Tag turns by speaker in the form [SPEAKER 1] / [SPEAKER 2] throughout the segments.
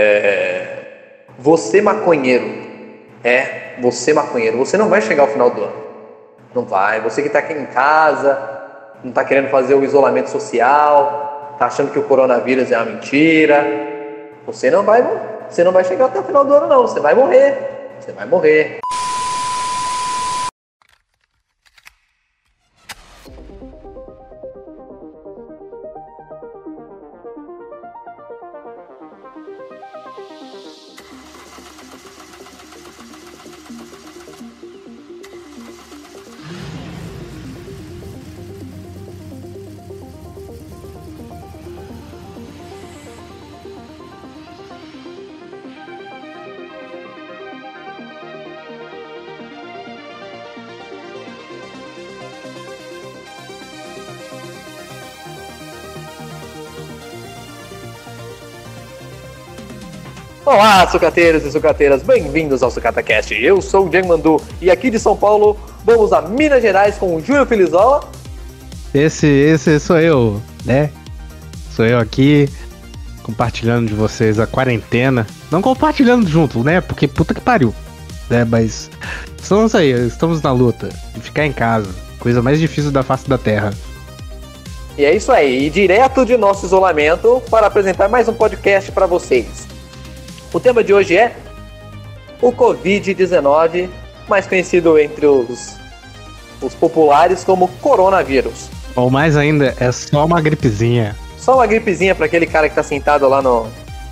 [SPEAKER 1] É, você maconheiro, é, você maconheiro, você não vai chegar ao final do ano. Não vai. Você que está aqui em casa, não está querendo fazer o isolamento social, está achando que o coronavírus é uma mentira, você não vai, você não vai chegar até o final do ano não. Você vai morrer. Você vai morrer. Olá, sucateiros e sucateiras, bem-vindos ao SucataCast. Eu sou o Diego Mandu e aqui de São Paulo vamos a Minas Gerais com o Júlio Filizola.
[SPEAKER 2] Esse, esse sou eu, né? Sou eu aqui compartilhando de vocês a quarentena. Não compartilhando junto, né? Porque puta que pariu. Né? Mas estamos aí, estamos na luta de ficar em casa. Coisa mais difícil da face da Terra.
[SPEAKER 1] E é isso aí, e direto de nosso isolamento para apresentar mais um podcast para vocês. O tema de hoje é o Covid-19, mais conhecido entre os, os populares como coronavírus.
[SPEAKER 2] Ou mais ainda, é só uma gripezinha.
[SPEAKER 1] Só uma gripezinha para aquele cara que está sentado lá no,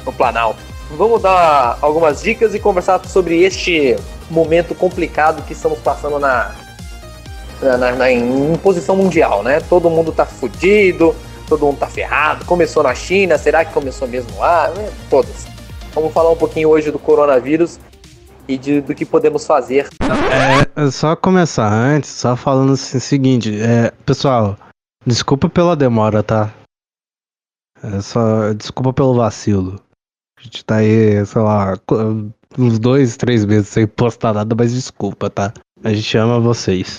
[SPEAKER 1] no Planalto. Vamos dar algumas dicas e conversar sobre este momento complicado que estamos passando na, na, na, na em posição mundial, né? Todo mundo tá fudido, todo mundo tá ferrado. Começou na China, será que começou mesmo lá? É, todas. Vamos falar um pouquinho hoje do coronavírus e de, do que podemos fazer.
[SPEAKER 2] É, só começar antes, só falando assim, o seguinte, é, pessoal, desculpa pela demora, tá? É só, desculpa pelo vacilo. A gente tá aí, sei lá, uns dois, três meses sem postar nada, mas desculpa, tá? A gente ama vocês.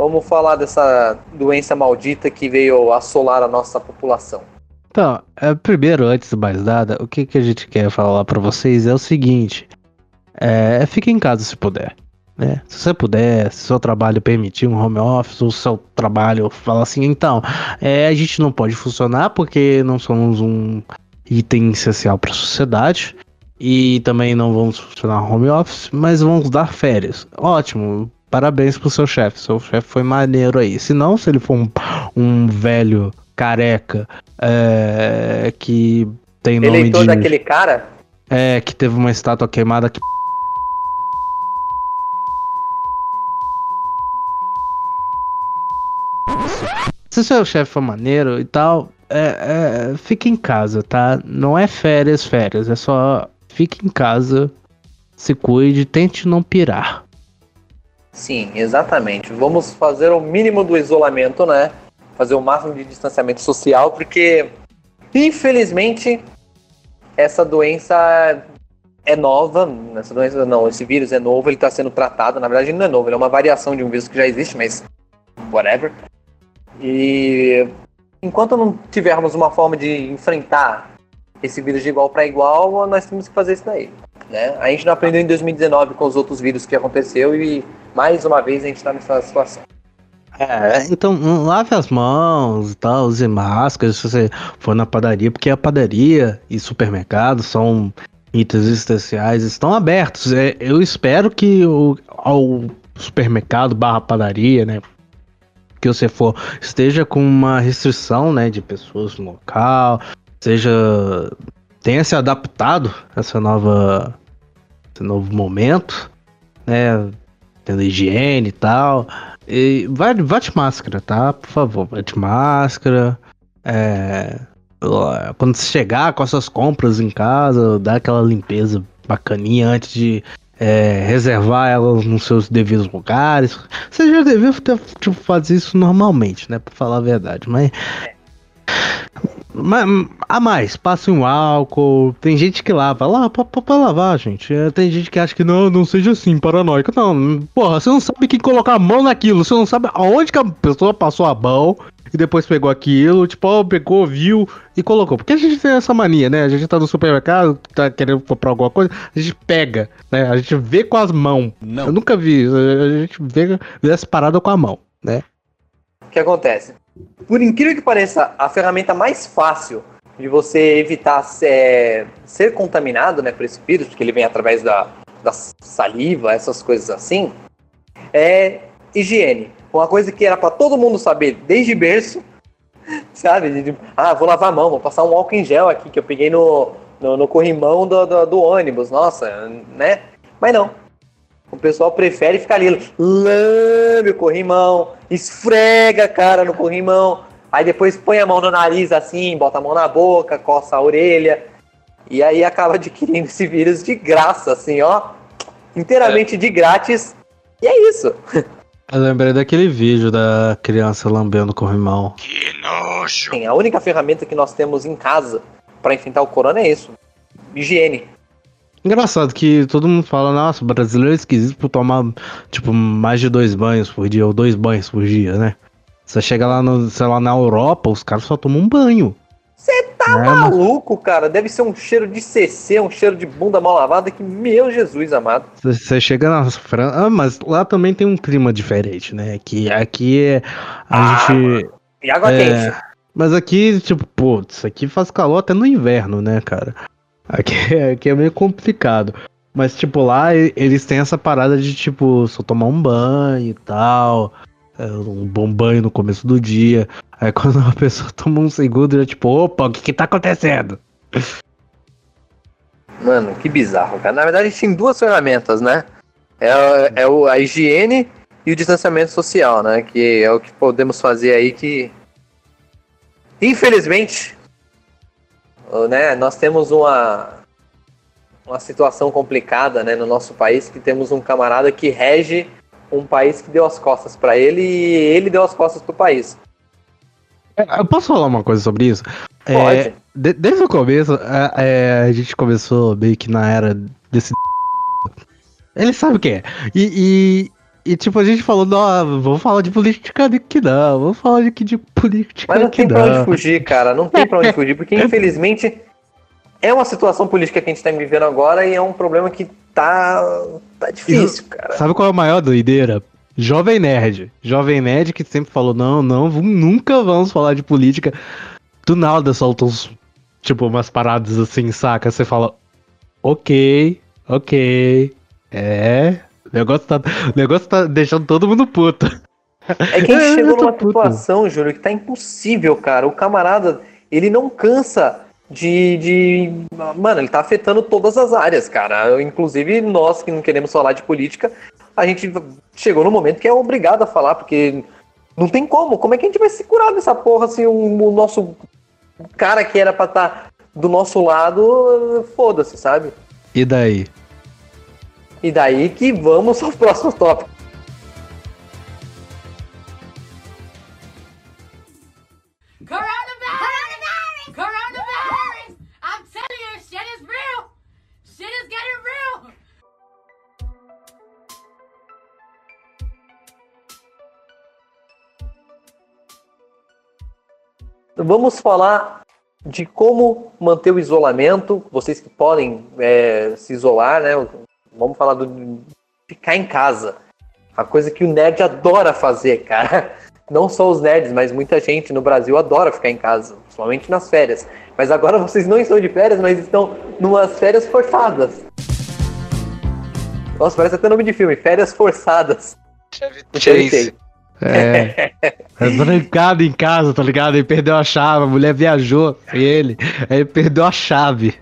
[SPEAKER 1] Vamos falar dessa doença maldita que veio assolar a nossa população.
[SPEAKER 2] Então, é, primeiro, antes de mais nada, o que, que a gente quer falar para vocês é o seguinte: é, fique em casa se puder. Né? Se você puder, se seu trabalho permitir um home office, o seu trabalho fala assim, então, é, a gente não pode funcionar porque não somos um item essencial para a sociedade e também não vamos funcionar home office, mas vamos dar férias. Ótimo, parabéns pro seu chefe. Seu chefe foi maneiro aí. Se não, se ele for um, um velho careca é, que tem nome
[SPEAKER 1] Eleitor de... daquele cara?
[SPEAKER 2] É, que teve uma estátua queimada que... Se seu chefe for maneiro e tal, é, é, fique em casa, tá? Não é férias, férias. É só fique em casa, se cuide, tente não pirar.
[SPEAKER 1] Sim, exatamente. Vamos fazer o mínimo do isolamento, né? Fazer o máximo de distanciamento social, porque infelizmente essa doença é nova. Essa doença não, esse vírus é novo, ele está sendo tratado. Na verdade, não é novo, ele é uma variação de um vírus que já existe, mas whatever. E enquanto não tivermos uma forma de enfrentar esse vírus de igual para igual, nós temos que fazer isso daí. Né? A gente não aprendeu em 2019 com os outros vírus que aconteceu e mais uma vez a gente está nessa situação.
[SPEAKER 2] É, então lave as mãos e tal, use máscaras se você for na padaria, porque a padaria e supermercado são itens essenciais, estão abertos. É, eu espero que o ao supermercado barra padaria, né, que você for, esteja com uma restrição, né, de pessoas no local, seja tenha se adaptado a essa nova novo momento, né? Tendo higiene e tal. E vai, vai de máscara, tá? Por favor, vai de máscara. É, quando você chegar com as suas compras em casa, dá aquela limpeza bacaninha antes de é, reservar elas nos seus devidos lugares. Você já devia ter, tipo, fazer isso normalmente, né? Pra falar a verdade, mas. Mas, a mais, passa um álcool. Tem gente que lava. Lá, pra, pra, pra lavar, gente. É, tem gente que acha que não, não seja assim, paranoico. Não, porra, você não sabe quem colocar a mão naquilo. Você não sabe aonde que a pessoa passou a mão e depois pegou aquilo. Tipo, ó, pegou, viu e colocou. Porque a gente tem essa mania, né? A gente tá no supermercado, tá querendo comprar alguma coisa, a gente pega, né? A gente vê com as mãos. Não. Eu nunca vi. A gente vê, vê essa parada com a mão, né?
[SPEAKER 1] O que acontece? Por incrível que pareça, a ferramenta mais fácil de você evitar ser, ser contaminado né, por esse vírus, porque ele vem através da, da saliva, essas coisas assim, é higiene. Uma coisa que era para todo mundo saber desde berço, sabe? Ah, vou lavar a mão, vou passar um álcool em gel aqui que eu peguei no, no, no corrimão do, do, do ônibus, nossa, né? Mas não. O pessoal prefere ficar ali, lambe o corrimão, esfrega a cara no corrimão, aí depois põe a mão no nariz assim, bota a mão na boca, coça a orelha, e aí acaba adquirindo esse vírus de graça, assim, ó, inteiramente é. de grátis, e é isso.
[SPEAKER 2] Eu lembrei daquele vídeo da criança lambendo o corrimão.
[SPEAKER 1] Que nojo! Sim, a única ferramenta que nós temos em casa para enfrentar o corona é isso, higiene.
[SPEAKER 2] Engraçado que todo mundo fala, nossa, o brasileiro é esquisito por tomar, tipo, mais de dois banhos por dia, ou dois banhos por dia, né? Você chega lá, no, sei lá, na Europa, os caras só tomam um banho.
[SPEAKER 1] Você tá é, maluco, mas... cara? Deve ser um cheiro de CC, um cheiro de bunda mal lavada que, meu Jesus amado.
[SPEAKER 2] Você chega na França. Ah, mas lá também tem um clima diferente, né? Que aqui é. A ah, gente.
[SPEAKER 1] E água é, quente.
[SPEAKER 2] Mas aqui, tipo, putz, aqui faz calor até no inverno, né, cara? Aqui, aqui é meio complicado. Mas, tipo, lá eles têm essa parada de, tipo, só tomar um banho e tal. É, um bom banho no começo do dia. Aí quando uma pessoa toma um segundo, já tipo, opa, o que que tá acontecendo?
[SPEAKER 1] Mano, que bizarro, cara. Na verdade, a tem duas ferramentas, né? É, é o, a higiene e o distanciamento social, né? Que é o que podemos fazer aí que. Infelizmente, né, nós temos uma, uma situação complicada né, no nosso país, que temos um camarada que rege um país que deu as costas para ele e ele deu as costas para o país.
[SPEAKER 2] É, eu posso falar uma coisa sobre isso?
[SPEAKER 1] É, Pode. É,
[SPEAKER 2] de, desde o começo, a, é, a, gente começou meio que na era desse. Ele sabe o que é. E, e, tipo, a gente falou, não, vamos falar de política que não, vamos falar de, de política
[SPEAKER 1] Mas não tem pra onde fugir, cara, não tem pra onde fugir, porque infelizmente é uma situação política que a gente tá vivendo agora e é um problema que tá, tá difícil, cara.
[SPEAKER 2] Sabe qual é a maior doideira? Jovem Nerd. Jovem Nerd que sempre falou, não, não, nunca vamos falar de política. Do nada solta uns, tipo, umas paradas assim, saca? Você fala, ok, ok, é, o negócio tá, o negócio tá deixando todo mundo puto.
[SPEAKER 1] É que a gente chegou numa situação, Júlio, que tá impossível, cara. O camarada, ele não cansa de, de. Mano, ele tá afetando todas as áreas, cara. Inclusive, nós que não queremos falar de política, a gente chegou no momento que é obrigado a falar, porque não tem como. Como é que a gente vai se curar dessa porra assim? O, o nosso cara que era pra estar tá do nosso lado, foda-se, sabe?
[SPEAKER 2] E daí?
[SPEAKER 1] E daí que vamos ao próximo tópico. Coronavirus! Coronavirus! I'm telling you, shit is real! Shit is getting real! Vamos falar de como manter o isolamento. Vocês que podem é, se isolar, né? Vamos falar do ficar em casa. A coisa que o nerd adora fazer, cara. Não só os nerds, mas muita gente no Brasil adora ficar em casa, principalmente nas férias. Mas agora vocês não estão de férias, mas estão numas férias forçadas. Nossa, parece até nome de filme, Férias Forçadas.
[SPEAKER 2] Chevy É. é trancado em casa, tá ligado? Ele perdeu a chave, a mulher viajou e ele, aí perdeu a chave.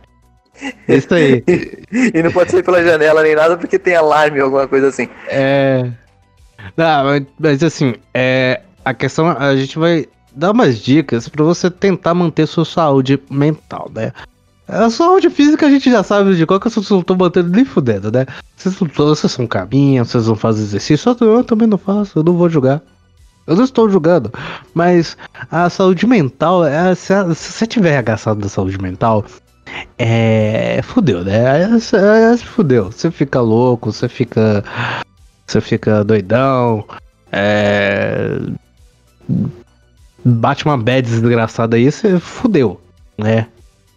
[SPEAKER 2] Isso aí.
[SPEAKER 1] e não pode sair pela janela nem nada porque tem alarme ou alguma coisa assim.
[SPEAKER 2] É. Não, mas, mas assim, é, a questão, a gente vai dar umas dicas para você tentar manter sua saúde mental, né? A saúde física a gente já sabe de qual que vocês não estão mantendo nem fudendo, né? Vocês, vocês não caminham, vocês não fazem exercício, eu também não faço, eu não vou julgar. Eu não estou julgando. Mas a saúde mental, é, se, você tiver agastado da saúde mental, é. Fudeu, né? É, é, fudeu. Você fica louco, você fica. Você fica doidão. É. Bate uma bad desgraçada aí, você fudeu, né?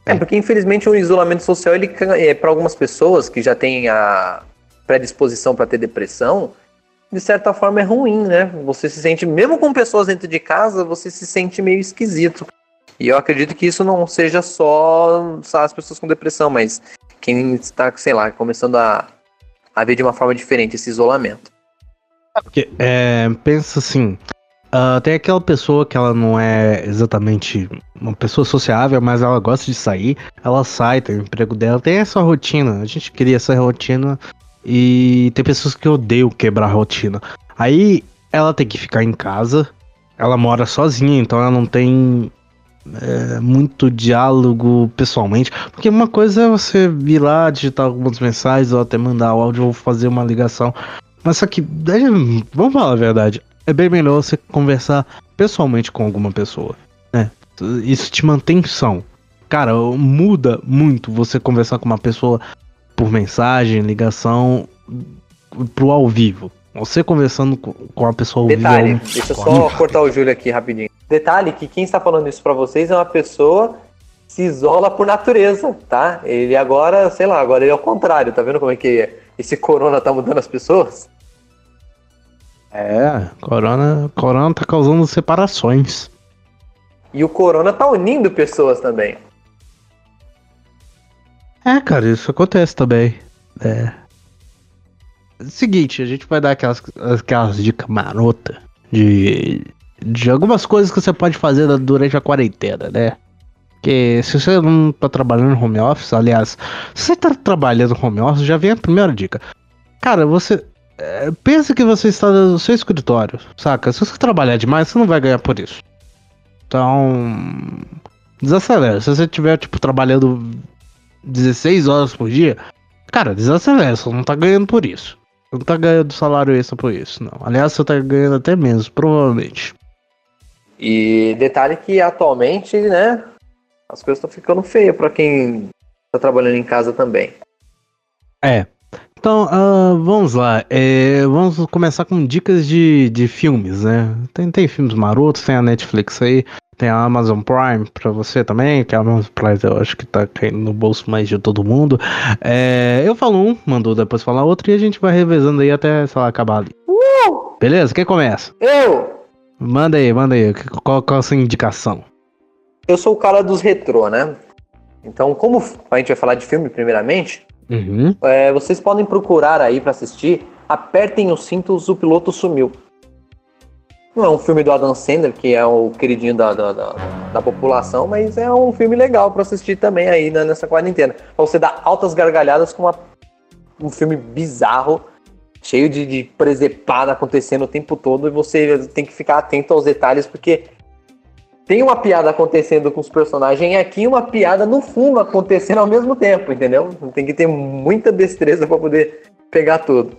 [SPEAKER 1] É, porque infelizmente o isolamento social, ele é para algumas pessoas que já têm a predisposição para ter depressão, de certa forma é ruim, né? Você se sente, mesmo com pessoas dentro de casa, você se sente meio esquisito. E eu acredito que isso não seja só, as pessoas com depressão, mas quem está, sei lá, começando a, a ver de uma forma diferente esse isolamento.
[SPEAKER 2] Porque, é, pensa assim, uh, tem aquela pessoa que ela não é exatamente uma pessoa sociável, mas ela gosta de sair, ela sai, tem o emprego dela, tem essa rotina. A gente queria essa rotina e tem pessoas que odeiam quebrar a rotina. Aí ela tem que ficar em casa. Ela mora sozinha, então ela não tem é, muito diálogo pessoalmente. Porque uma coisa é você vir lá, digitar algumas mensagens, ou até mandar o áudio ou fazer uma ligação. Mas só que, vamos falar a verdade, é bem melhor você conversar pessoalmente com alguma pessoa. Né? Isso te mantém são. Cara, muda muito você conversar com uma pessoa por mensagem, ligação, pro ao vivo. Você conversando com a pessoa
[SPEAKER 1] Detalhe, vivo. Detalhe, deixa eu só cortar o Júlio aqui rapidinho. Detalhe que quem está falando isso para vocês é uma pessoa que se isola por natureza, tá? Ele agora, sei lá, agora ele é o contrário, tá vendo como é que esse corona tá mudando as pessoas?
[SPEAKER 2] É, corona, corona tá causando separações.
[SPEAKER 1] E o corona tá unindo pessoas também.
[SPEAKER 2] É, cara, isso acontece também. É. Seguinte, a gente vai dar aquelas, aquelas dicas marota de, de algumas coisas que você pode fazer durante a quarentena, né? Que se você não tá trabalhando home office, aliás, se você tá trabalhando home office, já vem a primeira dica. Cara, você. É, pensa que você está no seu escritório, saca? Se você trabalhar demais, você não vai ganhar por isso. Então. Desacelera. Se você estiver, tipo, trabalhando 16 horas por dia, cara, desacelera, você não tá ganhando por isso. Não tá ganhando salário extra por isso, não. Aliás, você tá ganhando até menos, provavelmente.
[SPEAKER 1] E detalhe que atualmente, né, as coisas estão ficando feias para quem tá trabalhando em casa também.
[SPEAKER 2] É. Então, uh, vamos lá. É, vamos começar com dicas de, de filmes, né? Tem, tem filmes marotos, tem a Netflix aí. Tem a Amazon Prime pra você também, que a Amazon Prime eu acho que tá caindo no bolso mais de todo mundo. É, eu falo um, mandou depois falar outro e a gente vai revezando aí até, sei lá, acabar ali. Uh! Beleza? Quem começa?
[SPEAKER 1] Eu!
[SPEAKER 2] Manda aí, manda aí. Qual, qual a sua indicação?
[SPEAKER 1] Eu sou o cara dos retrô, né? Então, como a gente vai falar de filme primeiramente, uhum. é, vocês podem procurar aí para assistir Apertem os cintos, o piloto sumiu. Não é um filme do Adam Sandler, que é o queridinho da, da, da, da população, mas é um filme legal para assistir também aí né, nessa quarentena. Pra você dar altas gargalhadas com uma, um filme bizarro, cheio de, de presepada acontecendo o tempo todo, e você tem que ficar atento aos detalhes, porque tem uma piada acontecendo com os personagens aqui e uma piada no fundo acontecendo ao mesmo tempo, entendeu? Tem que ter muita destreza para poder pegar tudo.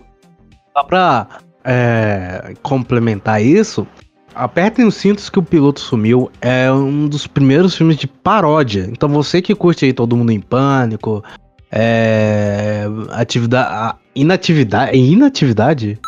[SPEAKER 2] Só pra é, complementar isso, Apertem os cintos que o piloto sumiu é um dos primeiros filmes de paródia. Então você que curte aí Todo Mundo em Pânico, é, atividade, inatividade, é inatividade?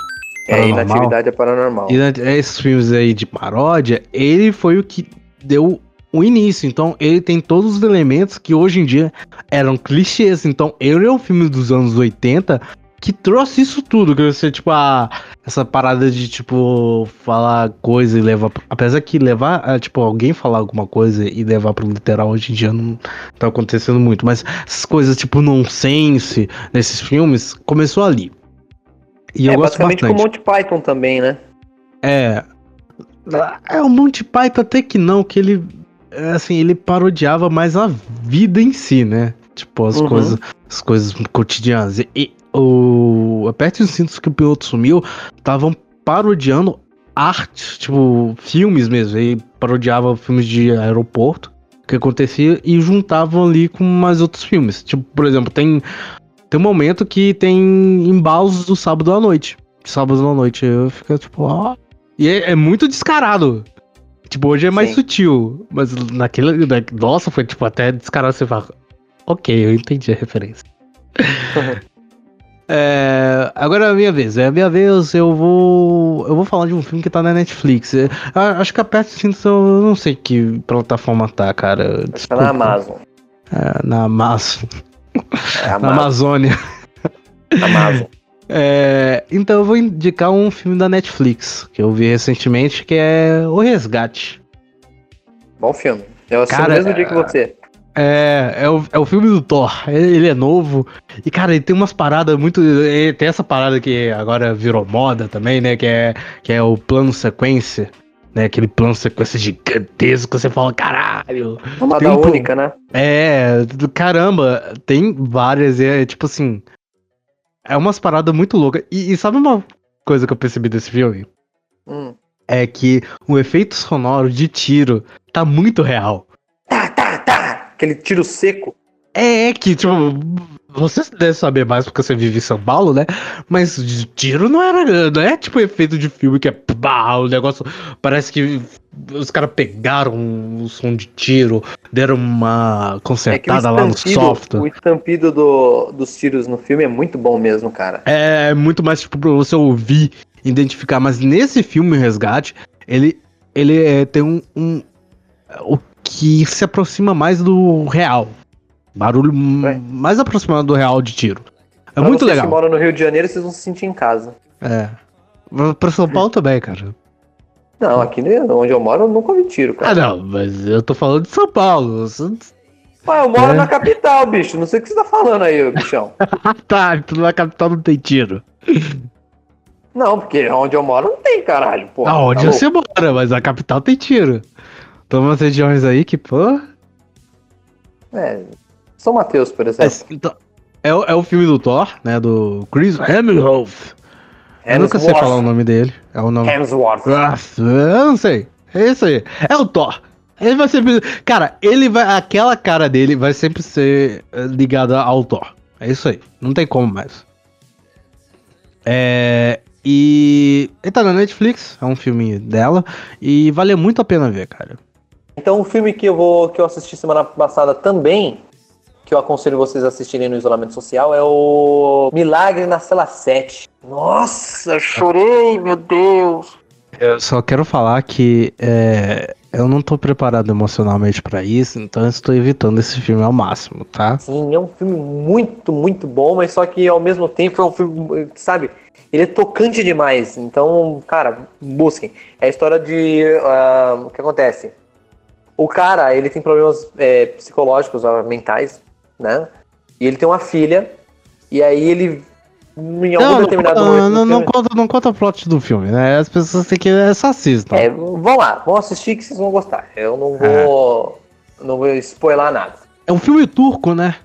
[SPEAKER 1] É, inatividade é paranormal.
[SPEAKER 2] Esses filmes aí de paródia, ele foi o que deu o início. Então ele tem todos os elementos que hoje em dia eram clichês. Então ele é um filme dos anos 80 que trouxe isso tudo, que você, tipo, a, essa parada de, tipo, falar coisa e levar. Apesar que levar, é, tipo, alguém falar alguma coisa e levar pro literal hoje em dia não tá acontecendo muito, mas essas coisas, tipo, nonsense nesses filmes, começou ali.
[SPEAKER 1] E é, eu gosto basicamente bastante. com o Monty Python também, né?
[SPEAKER 2] É. É, o Monty Python até que não, que ele. Assim, ele parodiava mais a vida em si, né? Tipo, as uhum. coisas as coisas cotidianas. E, o Aperte os cintos que o piloto sumiu, estavam parodiando arte, tipo, filmes mesmo. Aí parodiava filmes de aeroporto que acontecia e juntavam ali com mais outros filmes. Tipo, por exemplo, tem tem um momento que tem embalos do sábado à noite. Sábado à noite eu fico tipo, ó, E é, é muito descarado. Tipo, hoje é mais
[SPEAKER 1] Sim.
[SPEAKER 2] sutil. Mas naquele. na- nossa, foi tipo até descarado você fala. Ok, eu entendi a referência. É, agora é a minha vez. É a minha vez, eu vou. Eu vou falar de um filme que tá na Netflix. É, a- acho que aperta o cinto, eu não sei que plataforma tá, cara.
[SPEAKER 1] Tá na Amazon.
[SPEAKER 2] É, na Amazon.
[SPEAKER 1] É,
[SPEAKER 2] Na
[SPEAKER 1] Amazon.
[SPEAKER 2] Amazônia.
[SPEAKER 1] Amazon.
[SPEAKER 2] É, então eu vou indicar um filme da Netflix que eu vi recentemente que é O Resgate.
[SPEAKER 1] Bom filme. Eu assisti
[SPEAKER 2] Cara,
[SPEAKER 1] no mesmo dia que você.
[SPEAKER 2] É, é, o, é o filme do Thor. Ele é novo. E, cara, ele tem umas paradas muito. ele tem essa parada que agora virou moda também, né? Que é, que é o plano sequência. Né, aquele plano sequência gigantesco que você fala, caralho.
[SPEAKER 1] Uma da
[SPEAKER 2] um
[SPEAKER 1] única, né?
[SPEAKER 2] É, do caramba, tem várias, é tipo assim. É umas paradas muito loucas. E, e sabe uma coisa que eu percebi desse filme?
[SPEAKER 1] Hum.
[SPEAKER 2] É que o efeito sonoro de tiro tá muito real.
[SPEAKER 1] Aquele tiro seco.
[SPEAKER 2] É, é que, tipo, você deve saber mais porque você vive em São Paulo, né? Mas de tiro não era. Não é tipo efeito de filme que é. Pá, o negócio. Parece que os caras pegaram o som de tiro, deram uma
[SPEAKER 1] É
[SPEAKER 2] consertada lá no software.
[SPEAKER 1] o estampido do, dos tiros no filme é muito bom mesmo, cara.
[SPEAKER 2] É muito mais tipo pra você ouvir, identificar. Mas nesse filme, Resgate, ele, ele é, tem um, um- O que se aproxima mais do real. Barulho
[SPEAKER 1] É.
[SPEAKER 2] mais aproximado do real de tiro. É
[SPEAKER 1] Pra
[SPEAKER 2] muito
[SPEAKER 1] vocês
[SPEAKER 2] legal.
[SPEAKER 1] que moram no Rio de Janeiro, vocês vão se sentir em casa.
[SPEAKER 2] É. Pra São Paulo também, cara.
[SPEAKER 1] Não, aqui onde eu moro, eu nunca vi tiro,
[SPEAKER 2] Ah,
[SPEAKER 1] cara.
[SPEAKER 2] não, mas eu tô falando de São Paulo. Você-
[SPEAKER 1] Ah, eu moro
[SPEAKER 2] É.
[SPEAKER 1] na capital, bicho. Não sei o que você tá falando aí, bichão.
[SPEAKER 2] Ah, tá, então na capital não tem tiro.
[SPEAKER 1] Não, porque onde eu moro não tem, caralho. Porra,
[SPEAKER 2] Aonde
[SPEAKER 1] tá
[SPEAKER 2] você mora, mas a capital tem tiro. Tem umas regiões aí que, pô.
[SPEAKER 1] É, São Mateus, por exemplo.
[SPEAKER 2] Então, é, o- é o filme do Thor, né? Do Chris Hemsworth. Eu nunca sei falar o nome dele. É o nome.
[SPEAKER 1] Hemsworth.
[SPEAKER 2] Eu não sei. É isso aí. É o Thor. Ele vai sempre. Cara, ele vai. Aquela cara dele vai sempre ser eh, ligada ao Thor. É isso aí. Não tem como mais. É. E. Ele tá na Netflix. É um filme dela. E vale muito a pena ver, cara.
[SPEAKER 1] Então, o filme que eu vou que eu assisti semana passada também, que eu aconselho vocês a assistirem no isolamento social, é o Milagre na Cela 7. Nossa, eu chorei, meu Deus.
[SPEAKER 2] Eu só quero falar que é, eu não tô preparado emocionalmente pra isso, então eu estou evitando esse filme ao máximo, tá?
[SPEAKER 1] Sim, é um filme muito, muito bom, mas só que ao mesmo tempo é um filme, sabe? Ele é tocante demais. Então, cara, busquem. É a história de. ah, o que acontece? O cara, ele tem problemas é, psicológicos, mentais, né? E ele tem uma filha. E aí ele. Em algum
[SPEAKER 2] Não,
[SPEAKER 1] determinado
[SPEAKER 2] não,
[SPEAKER 1] momento.
[SPEAKER 2] não, não conta, não conta o plot do filme, né? As pessoas têm que. É só assistam.
[SPEAKER 1] É, vão lá, vão assistir que vocês vão gostar. Eu não vou. Não vou spoiler nada.
[SPEAKER 2] É um filme turco, né?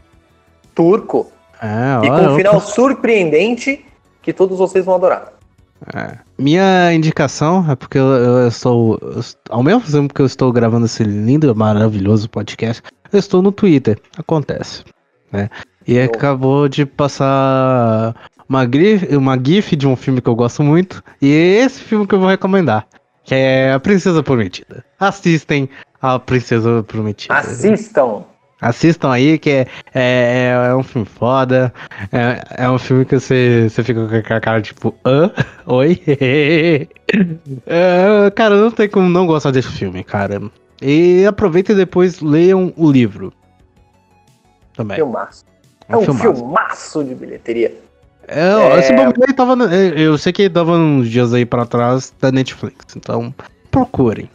[SPEAKER 1] Turco.
[SPEAKER 2] É,
[SPEAKER 1] E
[SPEAKER 2] olha,
[SPEAKER 1] com um final surpreendente que todos vocês vão adorar.
[SPEAKER 2] É. Minha indicação é porque eu, eu estou. eu ao mesmo tempo que eu estou gravando esse lindo e maravilhoso podcast, eu estou no Twitter. Acontece. Né? E
[SPEAKER 1] Bom.
[SPEAKER 2] acabou de passar uma, gif, uma GIF de um filme que eu gosto muito. E é esse filme que eu vou recomendar. Que é A Princesa Prometida. Assistem a Princesa Prometida.
[SPEAKER 1] Assistam.
[SPEAKER 2] Assistam aí, que é, é, é um filme foda. É, é um filme que você, você fica com a cara tipo, hã? Oi? É, cara, não tem como não gostar desse filme, cara. E aproveitem e depois leiam o livro. Também.
[SPEAKER 1] Filmaço.
[SPEAKER 2] É
[SPEAKER 1] É
[SPEAKER 2] um
[SPEAKER 1] um
[SPEAKER 2] filmaço.
[SPEAKER 1] filmaço de bilheteria.
[SPEAKER 2] É,
[SPEAKER 1] É.
[SPEAKER 2] Esse bagulho aí tava. é, Eu sei que tava uns dias aí pra trás da Netflix. Então, procurem.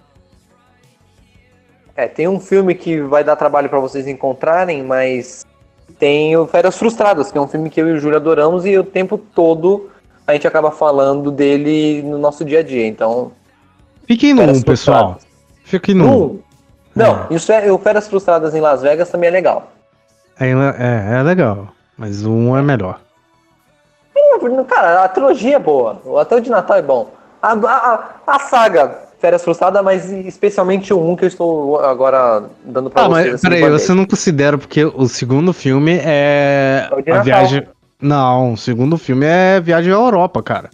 [SPEAKER 1] É, tem um filme que vai dar trabalho pra vocês encontrarem, mas tem o Férias Frustradas, que é um filme que eu e o Júlio adoramos e o tempo todo a gente acaba falando dele no nosso dia a dia. Então,
[SPEAKER 2] Fiquem no
[SPEAKER 1] Férias
[SPEAKER 2] 1, pessoal. Fiquem no 1.
[SPEAKER 1] Um, não, isso é, o Férias Frustradas em Las Vegas também é legal.
[SPEAKER 2] É, é, é legal. Mas 1 é melhor.
[SPEAKER 1] Cara, a trilogia é boa. Até o de Natal é bom. A, a, a saga Férias Frustradas, mas especialmente o um que eu estou agora dando pra
[SPEAKER 2] Ah,
[SPEAKER 1] vocês.
[SPEAKER 2] mas
[SPEAKER 1] assim,
[SPEAKER 2] peraí, você não considera porque o segundo filme é
[SPEAKER 1] É
[SPEAKER 2] a viagem. Não, o segundo filme é viagem à Europa, cara.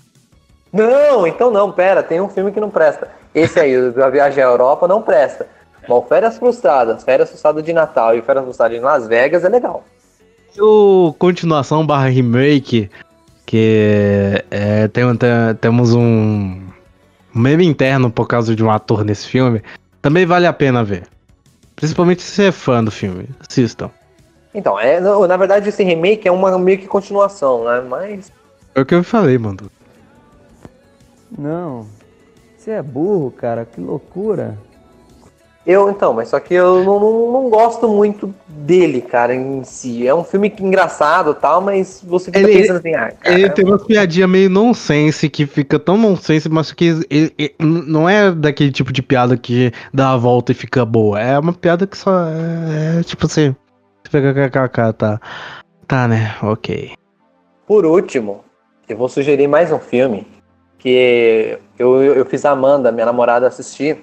[SPEAKER 1] Não, então não, pera, tem um filme que não presta. Esse aí, a Viagem à Europa, não presta. Bom, Férias Frustradas, Férias Frustradas de Natal e Férias Frustradas em Las Vegas é legal.
[SPEAKER 2] E o continuação barra remake, que é, tem, tem, temos um meme interno por causa de um ator nesse filme, também vale a pena ver. Principalmente se você é fã do filme. Assistam.
[SPEAKER 1] Então, é, na verdade esse remake é uma meio que continuação, né? Mas.
[SPEAKER 2] É o que eu falei, mano.
[SPEAKER 3] Não. Você é burro, cara, que loucura.
[SPEAKER 1] Eu, então, mas só que eu não, não, não, gosto muito dele, cara, em si. É um filme engraçado tal, mas você fica ele, pensando assim, ah,
[SPEAKER 2] cara, Ele tem uma piadinha meio nonsense que fica tão nonsense, mas que ele, ele, não é daquele tipo de piada que dá a volta e fica boa. É uma piada que só é, é tipo assim. KKK, tá. Tá, né? Ok.
[SPEAKER 1] Por último, eu vou sugerir mais um filme que eu, eu fiz a Amanda, minha namorada, assistir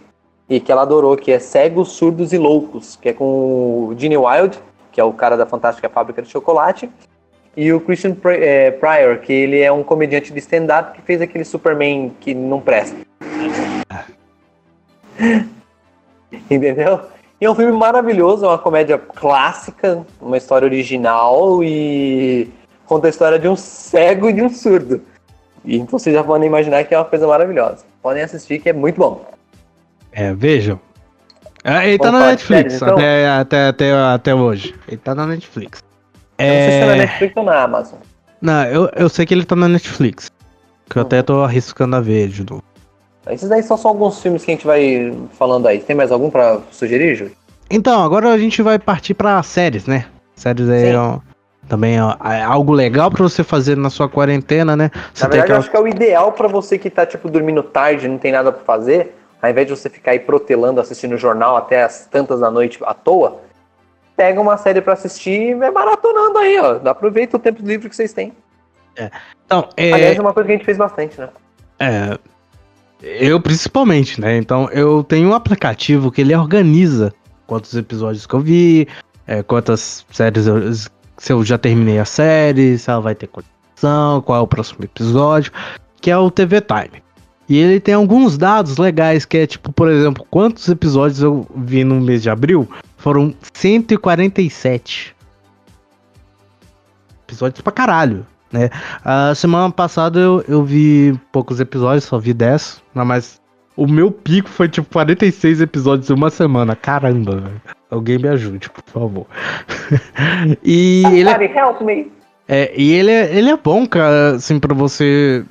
[SPEAKER 1] e que ela adorou, que é Cegos, Surdos e Loucos, que é com o Gene Wild, que é o cara da Fantástica Fábrica de Chocolate, e o Christian é, Pryor, que ele é um comediante de stand-up que fez aquele Superman que não presta. Entendeu? E é um filme maravilhoso, é uma comédia clássica, uma história original e conta a história de um cego e de um surdo. Então vocês já podem imaginar que é uma coisa maravilhosa. Podem assistir que é muito bom.
[SPEAKER 2] É, vejam. É, ele tá na Netflix séries, então? até, até, até, até hoje. Ele tá na Netflix.
[SPEAKER 1] Eu é... não sei se é na Netflix ou na Amazon.
[SPEAKER 2] Não, eu, eu sei que ele tá na Netflix. Que eu até tô arriscando a ver de novo.
[SPEAKER 1] Esses daí são só alguns filmes que a gente vai falando aí. Tem mais algum pra sugerir, Júlio?
[SPEAKER 2] Então, agora a gente vai partir pra séries, né? Séries aí ó, também ó, é algo legal pra você fazer na sua quarentena, né? Você
[SPEAKER 1] na verdade, aquela... eu acho que é o ideal pra você que tá, tipo, dormindo tarde, não tem nada pra fazer. Ao invés de você ficar aí protelando, assistindo o jornal até as tantas da noite à toa, pega uma série pra assistir e vai maratonando aí, ó. Aproveita o tempo livre que vocês têm.
[SPEAKER 2] É. Então, é...
[SPEAKER 1] Aliás, é uma coisa que a gente fez bastante, né?
[SPEAKER 2] É, eu principalmente, né? Então eu tenho um aplicativo que ele organiza quantos episódios que eu vi, é, quantas séries eu, se eu já terminei a série, se ela vai ter continuação, qual é o próximo episódio, que é o TV Time. E ele tem alguns dados legais, que é tipo, por exemplo, quantos episódios eu vi no mês de abril? Foram 147. Episódios pra caralho né? A semana passada eu, eu vi poucos episódios, só vi 10, mas o meu pico foi tipo 46 episódios em uma semana. Caramba, velho. Alguém me ajude, por favor. e ele é. É, e ele é, ele é bom, cara, assim, pra você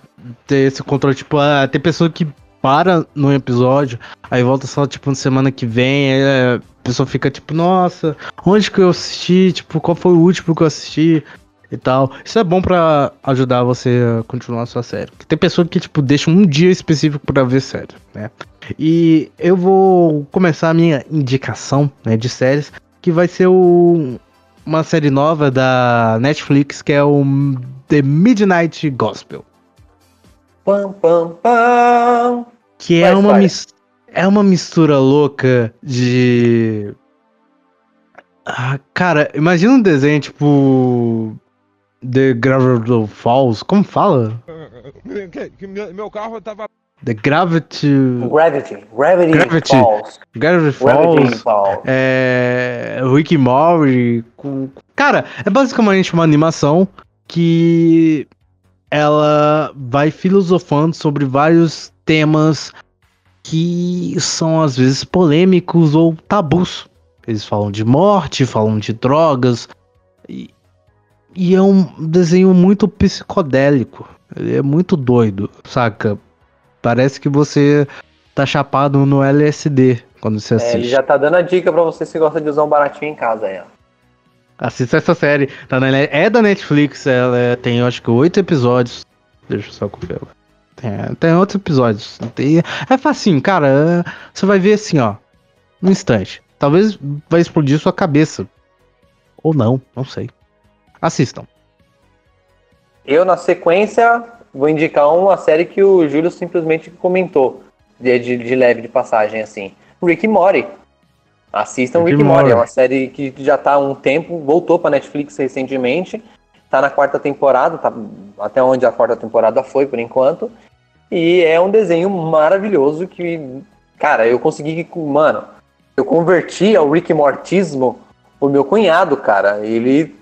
[SPEAKER 2] ter esse controle. Tipo, ah, tem pessoa que para no episódio, aí volta só, tipo, na semana que vem, a pessoa fica tipo, nossa, onde que eu assisti? Tipo, qual foi o último que eu assisti? e tal. Isso é bom para ajudar você a continuar a sua série. Tem pessoa que, tipo, deixa um dia específico para ver série, né? E eu vou começar a minha indicação né, de séries, que vai ser o, uma série nova da Netflix, que é o The Midnight Gospel.
[SPEAKER 1] Pam, pam, pam.
[SPEAKER 2] Que é uma, é uma mistura louca de. Ah, cara, imagina um desenho tipo The Gravity Falls, como fala?
[SPEAKER 4] meu, meu carro tava.
[SPEAKER 2] The Gravity.
[SPEAKER 1] Gravity. Gravity, Gravity Falls.
[SPEAKER 2] Gravity Falls. Falls. É. Rick. Cara, é basicamente uma animação que ela vai filosofando sobre vários temas que são às vezes polêmicos ou tabus. Eles falam de morte, falam de drogas, e, e é um desenho muito psicodélico. Ele é muito doido, saca? Parece que você tá chapado no LSD quando você assiste. É, ele
[SPEAKER 1] já tá dando a dica pra você se gosta de usar um baratinho em casa aí, ó.
[SPEAKER 2] Assista essa série. Tá na, é da Netflix, ela é, tem acho que oito episódios. Deixa eu só conferir. Tem, tem outros episódios. Tem, é facinho, cara. Você vai ver assim, ó. No instante. Talvez vai explodir sua cabeça. Ou não, não sei. Assistam.
[SPEAKER 1] Eu, na sequência, vou indicar uma série que o Júlio simplesmente comentou, de, de, de leve de passagem, assim. Rick Mori. Assistam Rick, Rick Mori. É uma série que já tá há um tempo, voltou pra Netflix recentemente. Tá na quarta temporada, tá até onde a quarta temporada foi, por enquanto. E é um desenho maravilhoso que, cara, eu consegui, mano, eu converti ao Rick Mortismo o meu cunhado, cara. Ele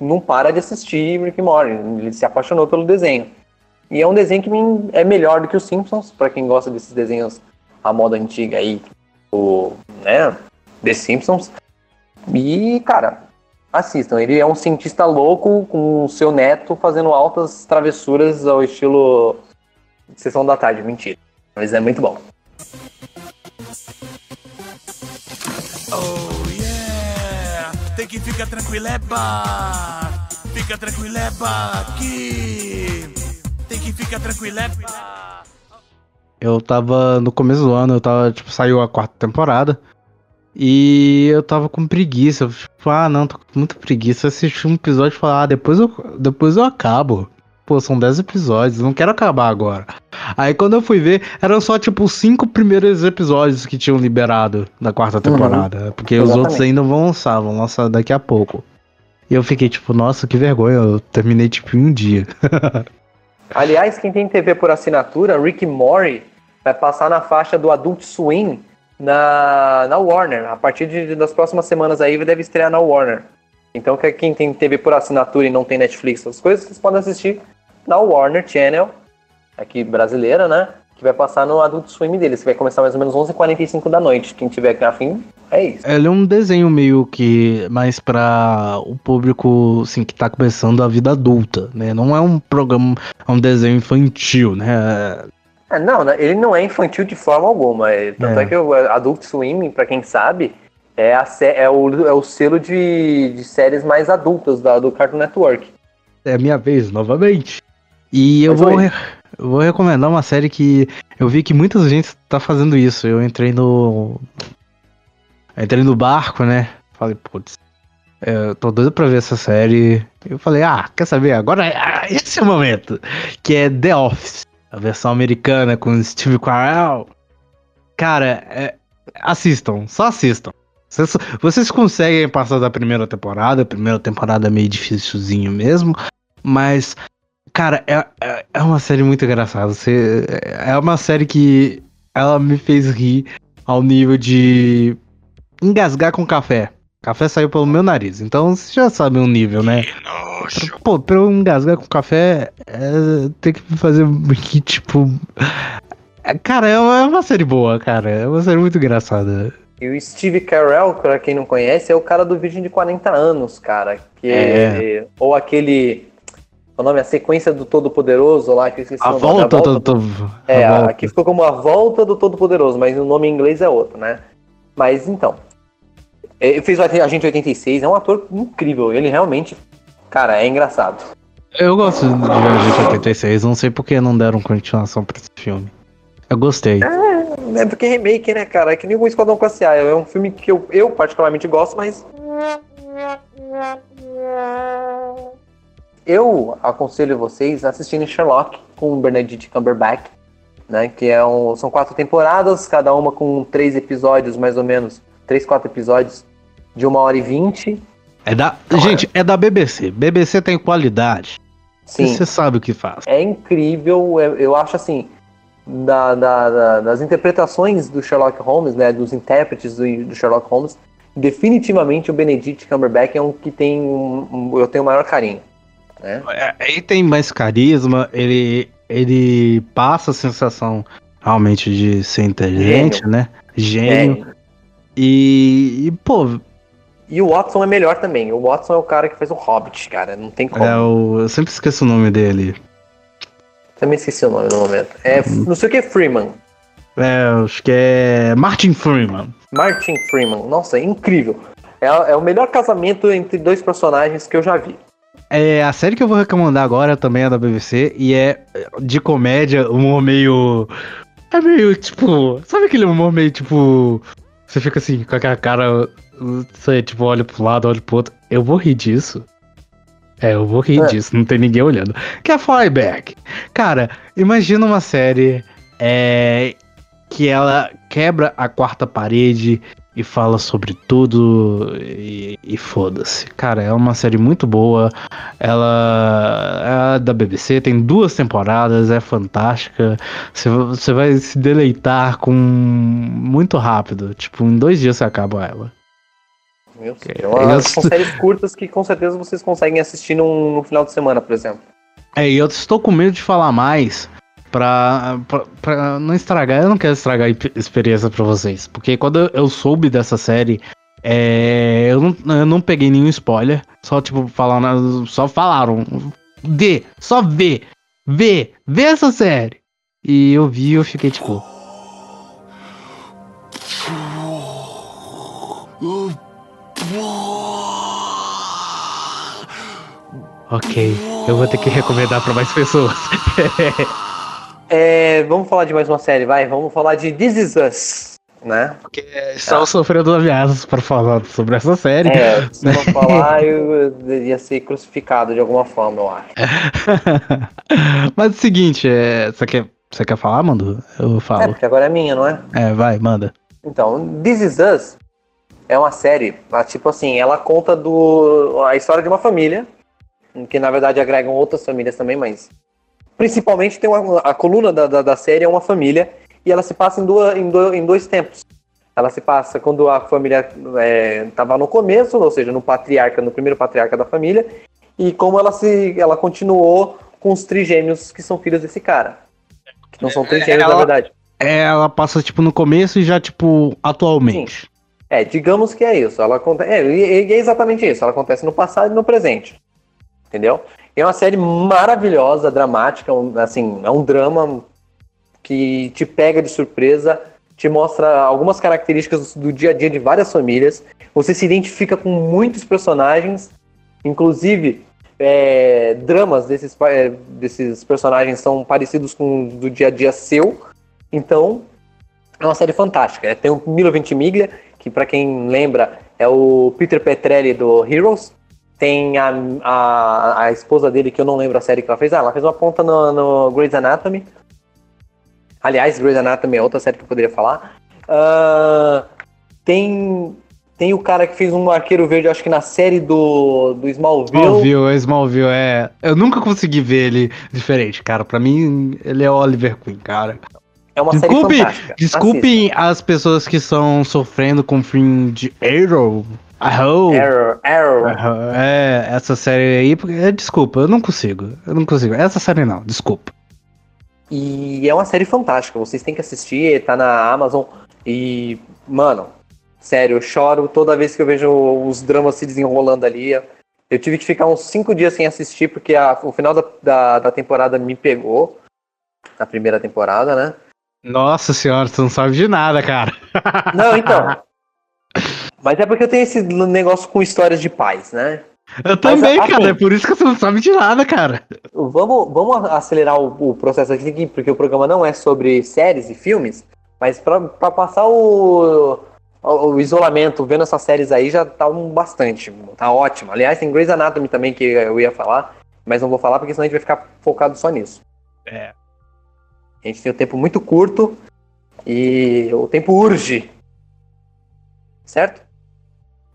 [SPEAKER 1] não para de assistir Rick Morty, ele se apaixonou pelo desenho. E é um desenho que é melhor do que os Simpsons, para quem gosta desses desenhos à moda antiga aí, o, né, The Simpsons. E, cara, assistam. Ele é um cientista louco com o seu neto fazendo altas travessuras ao estilo Sessão da Tarde. Mentira. Mas é muito bom.
[SPEAKER 5] Oh yeah! Tem que ficar tranquileba! Fica tranquileba aqui! Tem que ficar tranquileba!
[SPEAKER 2] Eu tava no começo do ano, eu tava, tipo, saiu a quarta temporada. E eu tava com preguiça. Eu, tipo, ah, não, tô com muita preguiça. Assistir um episódio e falar, ah, depois eu, depois eu acabo. Pô, são 10 episódios, não quero acabar agora. Aí quando eu fui ver, eram só tipo os cinco primeiros episódios que tinham liberado da quarta temporada. Uhum. Porque Exatamente. os outros ainda vão lançar, vão lançar daqui a pouco. E eu fiquei tipo, nossa, que vergonha, eu terminei tipo em um dia.
[SPEAKER 1] Aliás, quem tem TV por assinatura, Rick Mori vai passar na faixa do Adult Swim na, na Warner. A partir de, das próximas semanas aí deve estrear na Warner. Então quem tem TV por assinatura e não tem Netflix, essas coisas, vocês podem assistir na Warner Channel, aqui brasileira, né? Que vai passar no Adult Swim deles, que vai começar mais ou menos 11h45 da noite. Quem tiver afim, é isso.
[SPEAKER 2] Ele é um desenho meio que mais para o público assim, que tá começando a vida adulta, né? Não é um programa, é um desenho infantil, né?
[SPEAKER 1] É, não, né, ele não é infantil de forma alguma. É, tanto é, é que o Adult Swim, para quem sabe, é, a, é, o, é o selo de, de séries mais adultas da, do Cartoon Network.
[SPEAKER 2] É a minha vez, novamente. E eu vou, eu vou recomendar uma série que eu vi que muita gente tá fazendo isso. Eu entrei no. entrei no barco, né? Falei, putz, eu tô doido pra ver essa série. Eu falei, ah, quer saber? Agora ah, esse é o momento. Que é The Office a versão americana com Steve Carell. Cara, é, assistam, só assistam. Vocês, vocês, conseguem passar da primeira temporada, a primeira temporada é meio dificilzinho mesmo, mas, cara, é, é, é uma série muito engraçada. Você, é uma série que ela me fez rir ao nível de engasgar com café. Café saiu pelo meu nariz, então você já sabe o um nível, né? Pra, pô, pra eu engasgar com café, é, tem que fazer que, tipo. É, cara, é uma, é uma, série boa, cara. É uma série muito engraçada.
[SPEAKER 1] E o Steve Carell, pra quem não conhece, é o cara do Virgem de 40 anos, cara. Que é. Ou aquele. O nome, a sequência do Todo-Poderoso lá, que eu esqueci
[SPEAKER 2] a
[SPEAKER 1] o
[SPEAKER 2] nome. Volta a volta do.
[SPEAKER 1] do é, aqui ficou como a volta do Todo-Poderoso, mas o nome em inglês é outro, né? Mas então, ele fez o Agente 86, é um ator incrível. Ele realmente, cara, é engraçado.
[SPEAKER 2] Eu gosto de Agente 86, não sei por que não deram continuação pra esse filme. Eu gostei.
[SPEAKER 1] É, é porque é remake, né, cara? É que nem o Esquadrão Classe A. É um filme que eu, eu particularmente gosto, mas. Eu aconselho vocês a assistirem Sherlock com o Benedict Cumberbatch, né? Que é um, são quatro temporadas, cada uma com três episódios, mais ou menos. Três, quatro episódios de uma hora e vinte.
[SPEAKER 2] É da, gente, é da BBC. BBC tem qualidade. Sim. Você sabe o que faz.
[SPEAKER 1] É incrível, eu, eu acho assim, da, da, da, das interpretações do Sherlock Holmes, né, dos intérpretes do, do, Sherlock Holmes, definitivamente o Benedict Cumberbatch é um que tem um, um, eu tenho o maior carinho. Né?
[SPEAKER 2] É, ele tem mais carisma, ele, ele passa a sensação realmente de ser inteligente, Gênio. né? Gênio. E, e, pô,
[SPEAKER 1] e o Watson é melhor também. O Watson é o cara que fez o Hobbit, cara. Não tem como.
[SPEAKER 2] É, o... eu sempre esqueço o nome dele.
[SPEAKER 1] Também esqueci o nome no momento. É, hum. não sei o que é Freeman.
[SPEAKER 2] É, acho que é Martin Freeman.
[SPEAKER 1] Martin Freeman. Nossa, é incrível. É, é o melhor casamento entre dois personagens que eu já vi.
[SPEAKER 2] É, a série que eu vou recomendar agora também é da BBC e é de comédia, humor meio. É meio tipo. Sabe aquele humor meio tipo. Você fica assim, com aquela cara você, tipo, olha pro lado, olha pro outro. Eu vou rir disso. É, eu vou rir é. disso, não tem ninguém olhando. Que é Flyback. Cara, imagina uma série é, que ela quebra a quarta parede e fala sobre tudo e, e foda-se. Cara, é uma série muito boa. Ela é da BBC, tem duas temporadas, é fantástica. Você, você vai se deleitar com muito rápido. Tipo, em dois dias você acaba ela.
[SPEAKER 1] Meu Deus. É uma- São séries curtas que com certeza vocês conseguem assistir num, no final de semana, por exemplo.
[SPEAKER 2] É, e eu estou com medo de falar mais pra, pra, pra não estragar. Eu não quero estragar a experiência pra vocês. Porque quando eu- soube dessa série, é, eu, não, eu não peguei nenhum spoiler. Só, tipo, falaram, só falaram. Vê, só vê. Vê, vê essa série. E eu vi e eu fiquei tipo. Ok, eu vou ter que recomendar pra mais pessoas.
[SPEAKER 1] É, vamos falar de mais uma série, vai. Vamos falar de This Is Us, né?
[SPEAKER 2] Porque estava sofrendo ameaças para falar sobre essa série.
[SPEAKER 1] É, se não falar, eu ia ser crucificado de alguma forma, eu acho.
[SPEAKER 2] Mas é o seguinte, é, você, quer, você quer falar, Mando? Eu
[SPEAKER 1] É,
[SPEAKER 2] falo.
[SPEAKER 1] porque agora é minha, não é?
[SPEAKER 2] É, vai, manda.
[SPEAKER 1] Então, This Is Us é uma série, tipo assim, ela conta do a história de uma família, que na verdade agregam outras famílias também, mas principalmente tem uma, a coluna da, da, da série é uma família e ela se passa em, duas, em, do- em dois tempos. Ela se passa quando a família estava no começo, ou seja, no patriarca, no primeiro patriarca da família, e como ela se ela continuou com os trigêmeos que são filhos desse cara. Que não são trigêmeos,
[SPEAKER 2] ela-
[SPEAKER 1] na verdade.
[SPEAKER 2] É, ela passa, tipo, no começo e já, tipo, atualmente.
[SPEAKER 1] É, digamos que é isso. Ela acontece. É, é exatamente isso. Ela acontece no passado e no presente. Entendeu? É uma série maravilhosa, dramática, um, assim, é um drama que te pega de surpresa, te mostra algumas características do dia a dia de várias famílias. Você se identifica com muitos personagens, inclusive é, dramas desses, é, desses personagens são parecidos com do dia a dia seu. Então, é uma série fantástica. É, Tem o Milo Ventimiglia, que para quem lembra é o Peter Petrelli do Heroes. Tem a, a, a esposa dele, que eu não lembro a série que ela fez. Ah, ela fez uma ponta no, no Grey's Anatomy. Aliás, Grey's Anatomy é outra série que eu poderia falar. Ah, tem, tem o cara que fez um arqueiro verde, acho que na série do, do Smallville.
[SPEAKER 2] Smallville, Smallville é. Eu nunca consegui ver ele diferente, cara. Pra mim, ele é Oliver Queen, cara.
[SPEAKER 1] É uma série
[SPEAKER 2] Desculpe,
[SPEAKER 1] fantástica.
[SPEAKER 2] desculpem as pessoas que estão sofrendo com o fim de Arrow. Arrow.
[SPEAKER 1] Arrow, Arrow.
[SPEAKER 2] Arrow. É, essa série aí, porque, é, desculpa, eu não consigo. Eu não consigo. Essa série não, desculpa.
[SPEAKER 1] E é uma série fantástica, vocês têm que assistir, tá na Amazon. E, mano, sério, eu choro toda vez que eu vejo os dramas se desenrolando ali. Eu tive que ficar uns cinco dias sem assistir, porque a- o final da, da, da temporada me pegou. Na primeira temporada, né?
[SPEAKER 2] Nossa senhora, você não sabe de nada, cara.
[SPEAKER 1] Não, então. Mas é porque eu tenho esse negócio com histórias de pais, né?
[SPEAKER 2] Eu também,
[SPEAKER 1] assim-
[SPEAKER 2] cara. É por isso que você não sabe de nada, cara.
[SPEAKER 1] Vamos, vamos acelerar o, o processo aqui, porque o programa não é sobre séries e filmes, mas pra pra passar o, o, o isolamento vendo essas séries aí já tá um bastante, tá ótimo. Aliás, tem Grey's Anatomy também que eu ia falar, mas não vou falar porque senão a gente vai ficar focado só nisso.
[SPEAKER 2] É.
[SPEAKER 1] A gente tem um tempo muito curto e o tempo urge. Certo?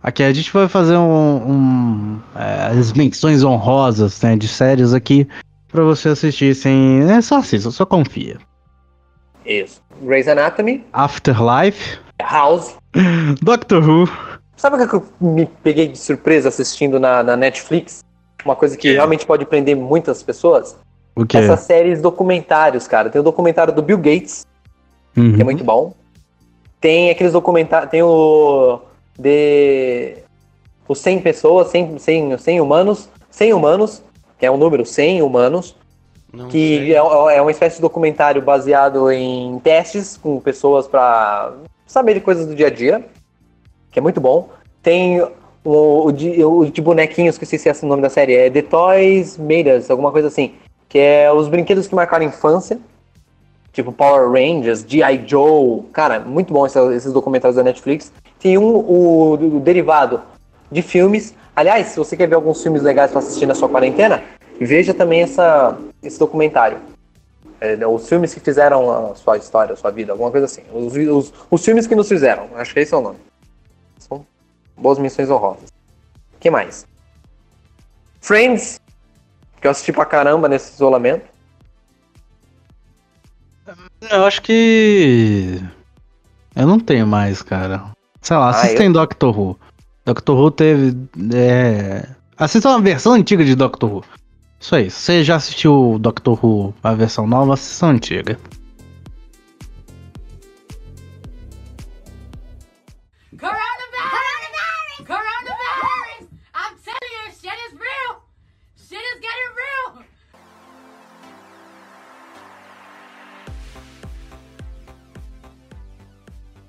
[SPEAKER 2] Aqui a gente vai fazer um, um, é, as menções honrosas né, de séries aqui pra você assistir sem. É só assista, só confia.
[SPEAKER 1] Isso. Grey's Anatomy,
[SPEAKER 2] Afterlife,
[SPEAKER 1] House.
[SPEAKER 2] Doctor Who.
[SPEAKER 1] Sabe o que eu me peguei de surpresa assistindo na, na Netflix? Uma coisa que realmente pode prender muitas pessoas?
[SPEAKER 2] O que?
[SPEAKER 1] Essas séries documentários, cara. Tem o documentário do Bill Gates,
[SPEAKER 2] Uhum.
[SPEAKER 1] que é muito bom. Tem aqueles documentários. Tem o. De. Os 100 pessoas, 100, 100, 100 humanos. 100 humanos, que é o número 100 humanos.
[SPEAKER 6] Não
[SPEAKER 1] que é, é uma espécie de documentário baseado em testes com pessoas pra saber de coisas do dia a dia, que é muito bom. Tem o, o, de, o de bonequinhos, que eu esqueci esse nome da série, é The Toys Made Us, alguma coisa assim, que é os brinquedos que marcaram a infância, tipo Power Rangers, G.I. Joe, cara, muito bom esse- esses documentários da Netflix. Tem um, o, o derivado de filmes. Aliás, se você quer ver alguns filmes legais pra assistir na sua quarentena, veja também essa, esse documentário. É, os filmes que fizeram a sua história, a sua vida, alguma coisa assim. Os, os, os filmes que nos fizeram, acho que esse é o nome. Boas menções honrosas. O que mais? Friends, que eu assisti pra caramba nesse isolamento.
[SPEAKER 2] Eu acho que. Eu não tenho mais, cara. Sei lá,
[SPEAKER 1] Ah,
[SPEAKER 2] assistem Doctor Who. Doctor Who teve. É... Assistam a versão antiga de Doctor Who. Isso aí. Se você já assistiu Doctor Who, a versão nova, assistam a antiga.
[SPEAKER 6] Coronavirus! Coronavirus! I'm telling you, shit is real! Shit is getting real!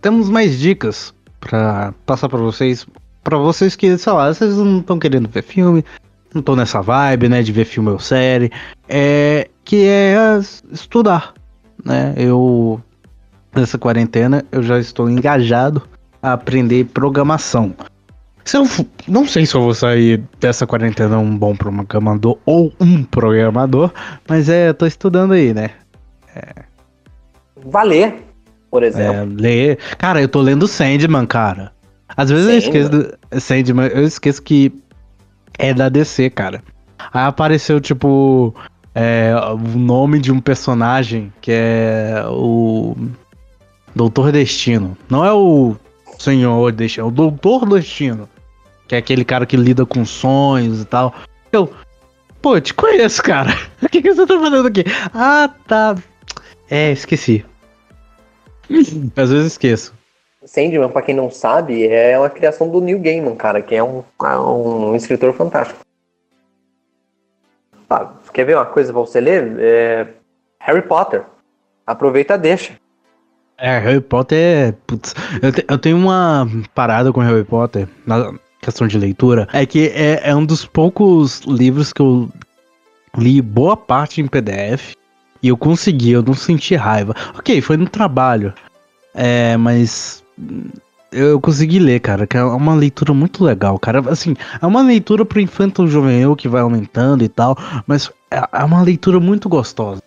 [SPEAKER 2] Temos mais dicas pra passar pra vocês. Pra vocês que, sei lá, vocês não estão querendo ver filme, não estão nessa vibe, né, de ver filme ou série. É. Que é estudar, né? Eu. Nessa quarentena, eu já estou engajado a aprender programação. Se eu, não sei se eu vou sair dessa quarentena um bom programador ou um programador, mas é, tô estudando aí, né?
[SPEAKER 1] Valer, por
[SPEAKER 2] É,
[SPEAKER 1] exemplo.
[SPEAKER 2] ler. Cara, eu tô lendo Sandman, cara. Às vezes eu esqueço do Sandman, eu esqueço que é da DC, cara. Aí apareceu, tipo, é, o nome de um personagem que é o Doutor Destino. Não é o Senhor Destino, é o Doutor Destino. Que é aquele cara que lida com sonhos e tal. Eu, pô, eu te conheço, cara. O que, que você tá fazendo aqui? Ah, tá. É, esqueci. Às vezes esqueço.
[SPEAKER 1] Sandman, pra quem não sabe, é uma criação do Neil Gaiman, cara, que é um, é um escritor fantástico. Ah, quer ver uma coisa pra você ler? É, Harry Potter. Aproveita e deixa.
[SPEAKER 2] É, Harry Potter é. Putz, eu, te- eu tenho uma parada com Harry Potter, na questão de leitura, é que é, é um dos poucos livros que eu li boa parte em PDF e eu consegui, eu não senti raiva. Ok, foi no trabalho, é, mas eu consegui ler, cara, que é uma leitura muito legal, cara. Assim, é uma leitura pro infanto juvenil que vai aumentando e tal, mas é, é uma leitura muito gostosa.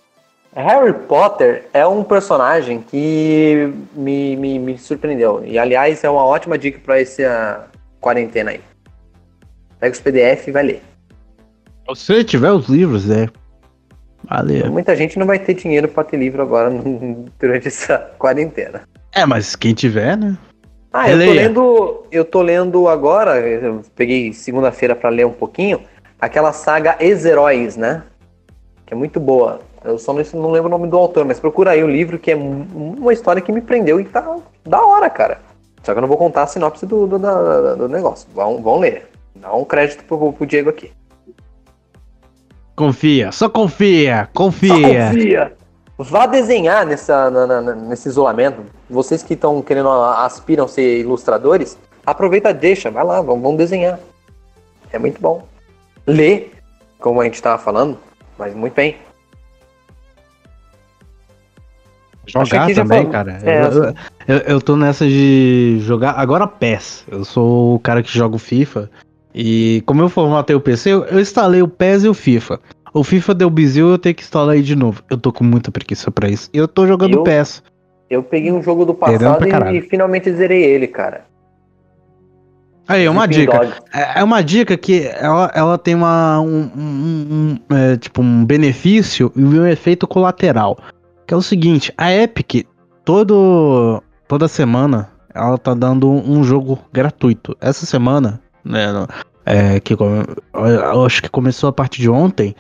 [SPEAKER 1] Harry Potter é um personagem que me, me, me surpreendeu. E, aliás, é uma ótima dica pra essa quarentena aí. Pega os PDF e vai ler.
[SPEAKER 2] Se você tiver os livros, né? Valeu.
[SPEAKER 1] Muita gente não vai ter dinheiro pra ter livro agora durante essa quarentena.
[SPEAKER 2] É, mas quem tiver, né?
[SPEAKER 1] Ah, eu tô lendo. Eu tô lendo agora, eu peguei segunda-feira pra ler um pouquinho, aquela saga Ex-Heróis, né? Que é muito boa. Eu só não, não lembro o nome do autor, mas procura aí o livro, que é um- uma história que me prendeu e tá da hora, cara. Só que eu não vou contar a sinopse do, do, da- do negócio. Vão, vão ler. Dá um crédito pro, pro Diego aqui.
[SPEAKER 2] Confia, só confia,
[SPEAKER 1] Só
[SPEAKER 2] confia.
[SPEAKER 1] confia. Vá desenhar nessa, na- na- nesse isolamento. Vocês que estão querendo, aspiram ser ilustradores, aproveita, deixa, vai lá, vão, vão desenhar. É muito bom. Lê, como a gente tava falando, mas muito bem.
[SPEAKER 2] Jogar também, cara.
[SPEAKER 1] É,
[SPEAKER 2] eu, eu, eu- eu tô nessa de jogar. Agora PES. Eu sou o cara que joga o FIFA. E como eu formatei o PC, eu, instalei o PES e o FIFA. O FIFA deu bizil, eu tenho que instalar aí de novo. Eu tô com muita preguiça pra isso. E eu tô jogando
[SPEAKER 1] Eu-
[SPEAKER 2] PES.
[SPEAKER 1] Eu peguei um jogo do passado e, e finalmente zerei ele, cara.
[SPEAKER 2] Aí, uma
[SPEAKER 1] Sleeping
[SPEAKER 2] dica. É é uma dica que ela, ela tem uma, um, um- um, é, tipo, um benefício e um efeito colateral. Que é o seguinte, a Epic, todo, toda semana, ela tá dando um jogo gratuito. Essa semana, né, no- é, que acho que começou a partir de ontem,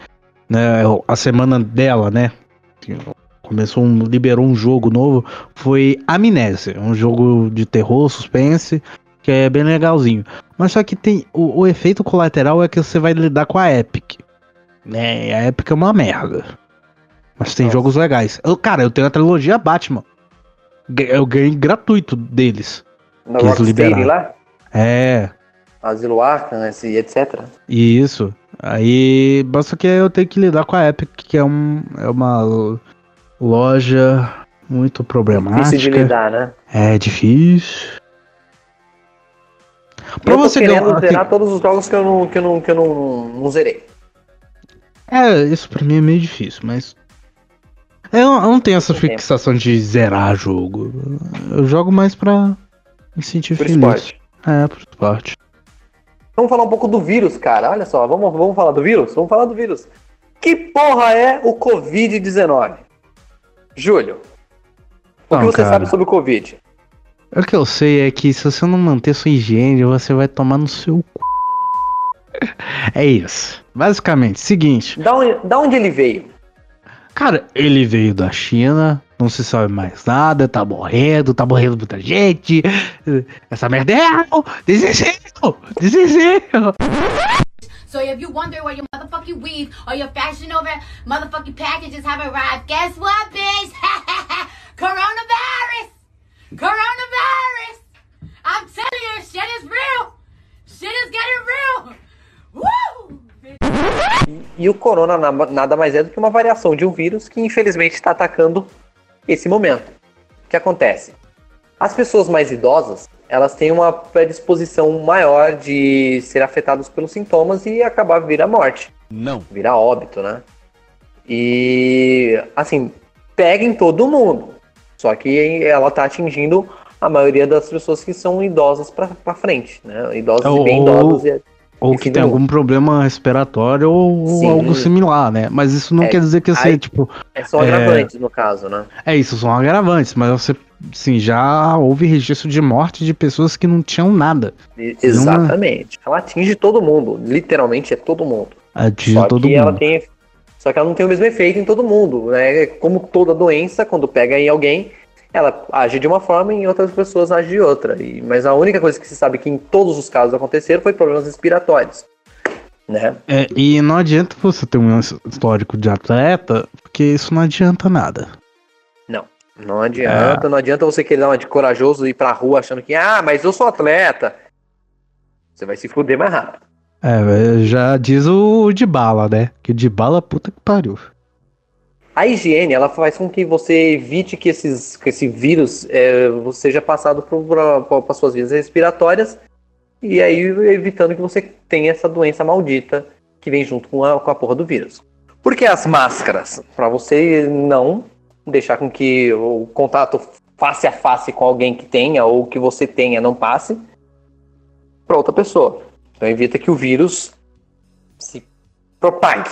[SPEAKER 2] né, a semana dela, né, começou um, liberou um jogo novo, foi Amnésia, um jogo de terror, suspense, que é bem legalzinho. Mas só que tem o, o efeito colateral é que você vai lidar com a Epic. Né? A Epic é uma merda. Mas tem
[SPEAKER 1] Nossa.
[SPEAKER 2] jogos legais. Eu, cara, eu tenho a trilogia Batman. Eu ganhei gratuito deles. Quis
[SPEAKER 1] Rocksteady lá,
[SPEAKER 2] É,
[SPEAKER 1] Asilo Arkham, etc.
[SPEAKER 2] isso. Aí, basta que eu tenho que lidar com a Epic, que é, um, é uma lo- loja muito problemática.
[SPEAKER 1] Difícil de lidar, né?
[SPEAKER 2] É difícil. Pra
[SPEAKER 1] eu tô
[SPEAKER 2] você
[SPEAKER 1] querendo
[SPEAKER 2] ganhar-
[SPEAKER 1] zerar todos os jogos que eu não, que eu não, que eu não, não zerei.
[SPEAKER 2] É, isso pra mim é meio difícil, mas. Eu, eu não tenho essa fixação de zerar jogo. Eu jogo mais pra me sentir
[SPEAKER 1] Por
[SPEAKER 2] feliz.
[SPEAKER 1] esporte.
[SPEAKER 2] É, por esporte.
[SPEAKER 1] Vamos falar um pouco do vírus, cara. Olha só, vamos, vamos falar do vírus? Vamos falar do vírus. Que porra é o Covid-19? Júlio, o
[SPEAKER 2] Não,
[SPEAKER 1] que você
[SPEAKER 2] cara.
[SPEAKER 1] sabe sobre o Covid?
[SPEAKER 2] O que eu sei é que se você não manter sua higiene, você vai tomar no seu cu. É isso. Basicamente, seguinte.
[SPEAKER 1] Da onde, da onde ele veio?
[SPEAKER 2] Cara, ele veio da China, não se sabe mais nada, tá morrendo, tá morrendo muita gente. Essa merda é real! Desespero! Desespero!
[SPEAKER 6] So if you wonder where your motherfucking weave or your fashion over motherfucking packages have arrived, guess what, bitch? Coronavirus! Coronavirus! I'm telling you, shit is real! Shit is getting real! Woo!
[SPEAKER 1] E o corona na- nada mais é do que uma variação de um vírus que infelizmente está atacando esse momento. O que acontece? As pessoas mais idosas, elas têm uma predisposição maior de ser afetadas pelos sintomas e acabar vir a morte.
[SPEAKER 5] Não.
[SPEAKER 1] virar óbito, né? E assim, pega em todo mundo. Só que ela tá atingindo a maioria das pessoas que são idosas pra frente, né? Idosas e bem idosas. E,
[SPEAKER 2] Ou que tem algum problema respiratório ou
[SPEAKER 1] Sim.
[SPEAKER 2] algo similar, né? Mas isso não
[SPEAKER 1] É,
[SPEAKER 2] quer dizer que você,
[SPEAKER 1] aí-
[SPEAKER 2] tipo,
[SPEAKER 1] é, são
[SPEAKER 2] É.
[SPEAKER 1] agravantes no caso, né?
[SPEAKER 2] é isso, são agravantes, mas você, sim, já houve registro de morte de pessoas que não tinham nada.
[SPEAKER 1] E- Exatamente. Ela atinge todo mundo. Literalmente é todo mundo.
[SPEAKER 2] Atinge
[SPEAKER 1] Só
[SPEAKER 2] todo
[SPEAKER 1] que ela
[SPEAKER 2] mundo.
[SPEAKER 1] tem. Só que ela não tem o mesmo efeito em todo mundo, né? Como toda doença, quando pega em alguém, ela age de uma forma e em outras pessoas age de outra. E, mas a única coisa que se sabe que em todos os casos aconteceram foi problemas respiratórios, né?
[SPEAKER 2] É, e não adianta você ter um histórico de atleta, porque isso não adianta nada.
[SPEAKER 1] Não adianta, não adianta você querer dar uma de corajoso e ir pra rua achando que, ah, mas eu sou atleta. Você vai se fuder mais rápido.
[SPEAKER 2] É, já diz o de bala, né? Que de bala, puta que pariu.
[SPEAKER 1] A higiene, ela faz com que você evite que, esses, que esse vírus é, seja passado para suas vias respiratórias e aí evitando que você tenha essa doença maldita que vem junto com a, com a porra do vírus. Por que as máscaras? Para você não deixar com que o contato face a face com alguém que tenha ou que você tenha não passe para outra pessoa. Então evita que o vírus se propague.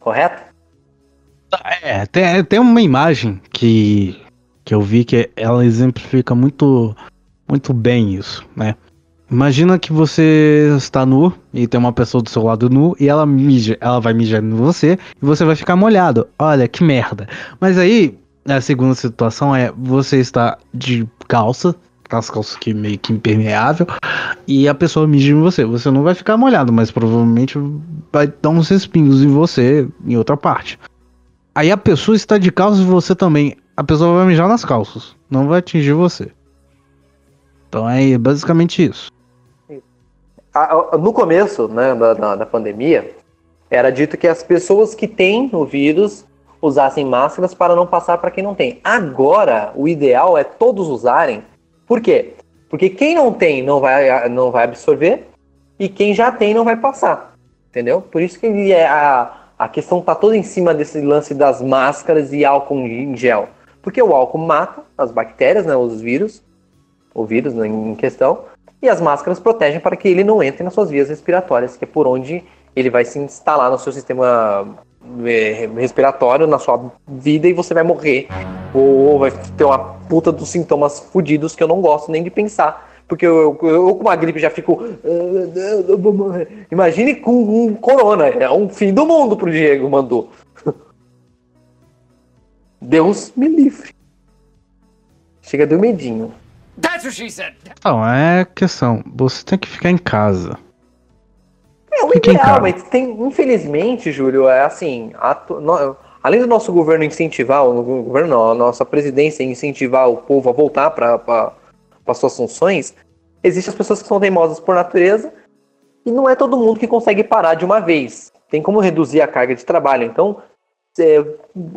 [SPEAKER 1] Correto?
[SPEAKER 2] É, tem, tem uma imagem que, que eu vi que ela exemplifica muito, muito bem isso, né? Imagina que você está nu e tem uma pessoa do seu lado nu e ela mija, ela vai mijar em você e você vai ficar molhado. Olha que merda. Mas aí, a segunda situação é você está de calça, aquelas calças que meio que impermeável, e a pessoa mija em você. Você não vai ficar molhado, mas provavelmente vai dar uns respingos em você em outra parte. Aí a pessoa está de calças e você também. A pessoa vai mijar nas calças. Não vai atingir você. Então é basicamente isso.
[SPEAKER 1] No começo né, da, da, pandemia, era dito que as pessoas que têm o vírus usassem máscaras para não passar para quem não tem. Agora, o ideal é todos usarem. Por quê? Porque quem não tem não vai, não vai absorver e quem já tem não vai passar. Entendeu? Por isso que é a, a questão tá toda em cima desse lance das máscaras e álcool em gel. Porque o álcool mata as bactérias, né, os vírus, o vírus né, em questão, e as máscaras protegem para que ele não entre nas suas vias respiratórias, que é por onde ele vai se instalar no seu sistema eh, respiratório, na sua vida, e você vai morrer. Ou vai ter uma puta dos sintomas fodidos que eu não gosto nem de pensar. Porque eu, eu, eu com uma gripe já fico. "Ah, meu Deus, eu vou morrer." Imagine com um corona. É um fim do mundo pro Diego, mandou. Deus me livre. Chega deu medinho.
[SPEAKER 2] Então, é questão. Você tem que ficar em casa.
[SPEAKER 1] É o
[SPEAKER 2] Fica em
[SPEAKER 1] ideal, mas tem, infelizmente, Júlio, é assim, atu- no- além do nosso governo incentivar, o governo não, a nossa presidência incentivar o povo a voltar para suas funções, existem as pessoas que são teimosas por natureza e não é todo mundo que consegue parar de uma vez. Tem como reduzir a carga de trabalho, então é,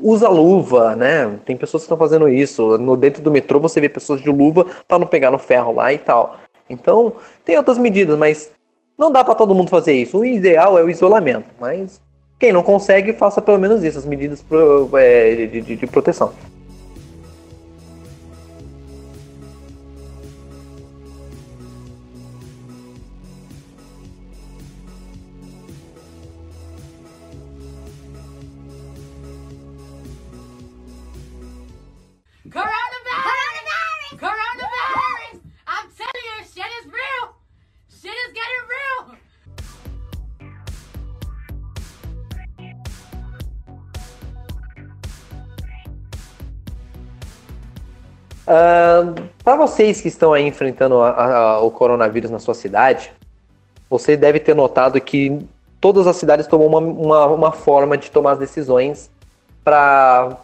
[SPEAKER 1] usa luva, né? Tem pessoas que estão fazendo isso. No dentro do metrô você vê pessoas de luva para não pegar no ferro lá e tal. Então, tem outras medidas, mas não dá para todo mundo fazer isso. O ideal é o isolamento, mas quem não consegue, faça pelo menos isso, as medidas pro- é, de, de- de proteção. Vocês que estão aí enfrentando a- a- o coronavírus na sua cidade, você deve ter notado que todas as cidades tomam uma, uma, uma forma de tomar as decisões para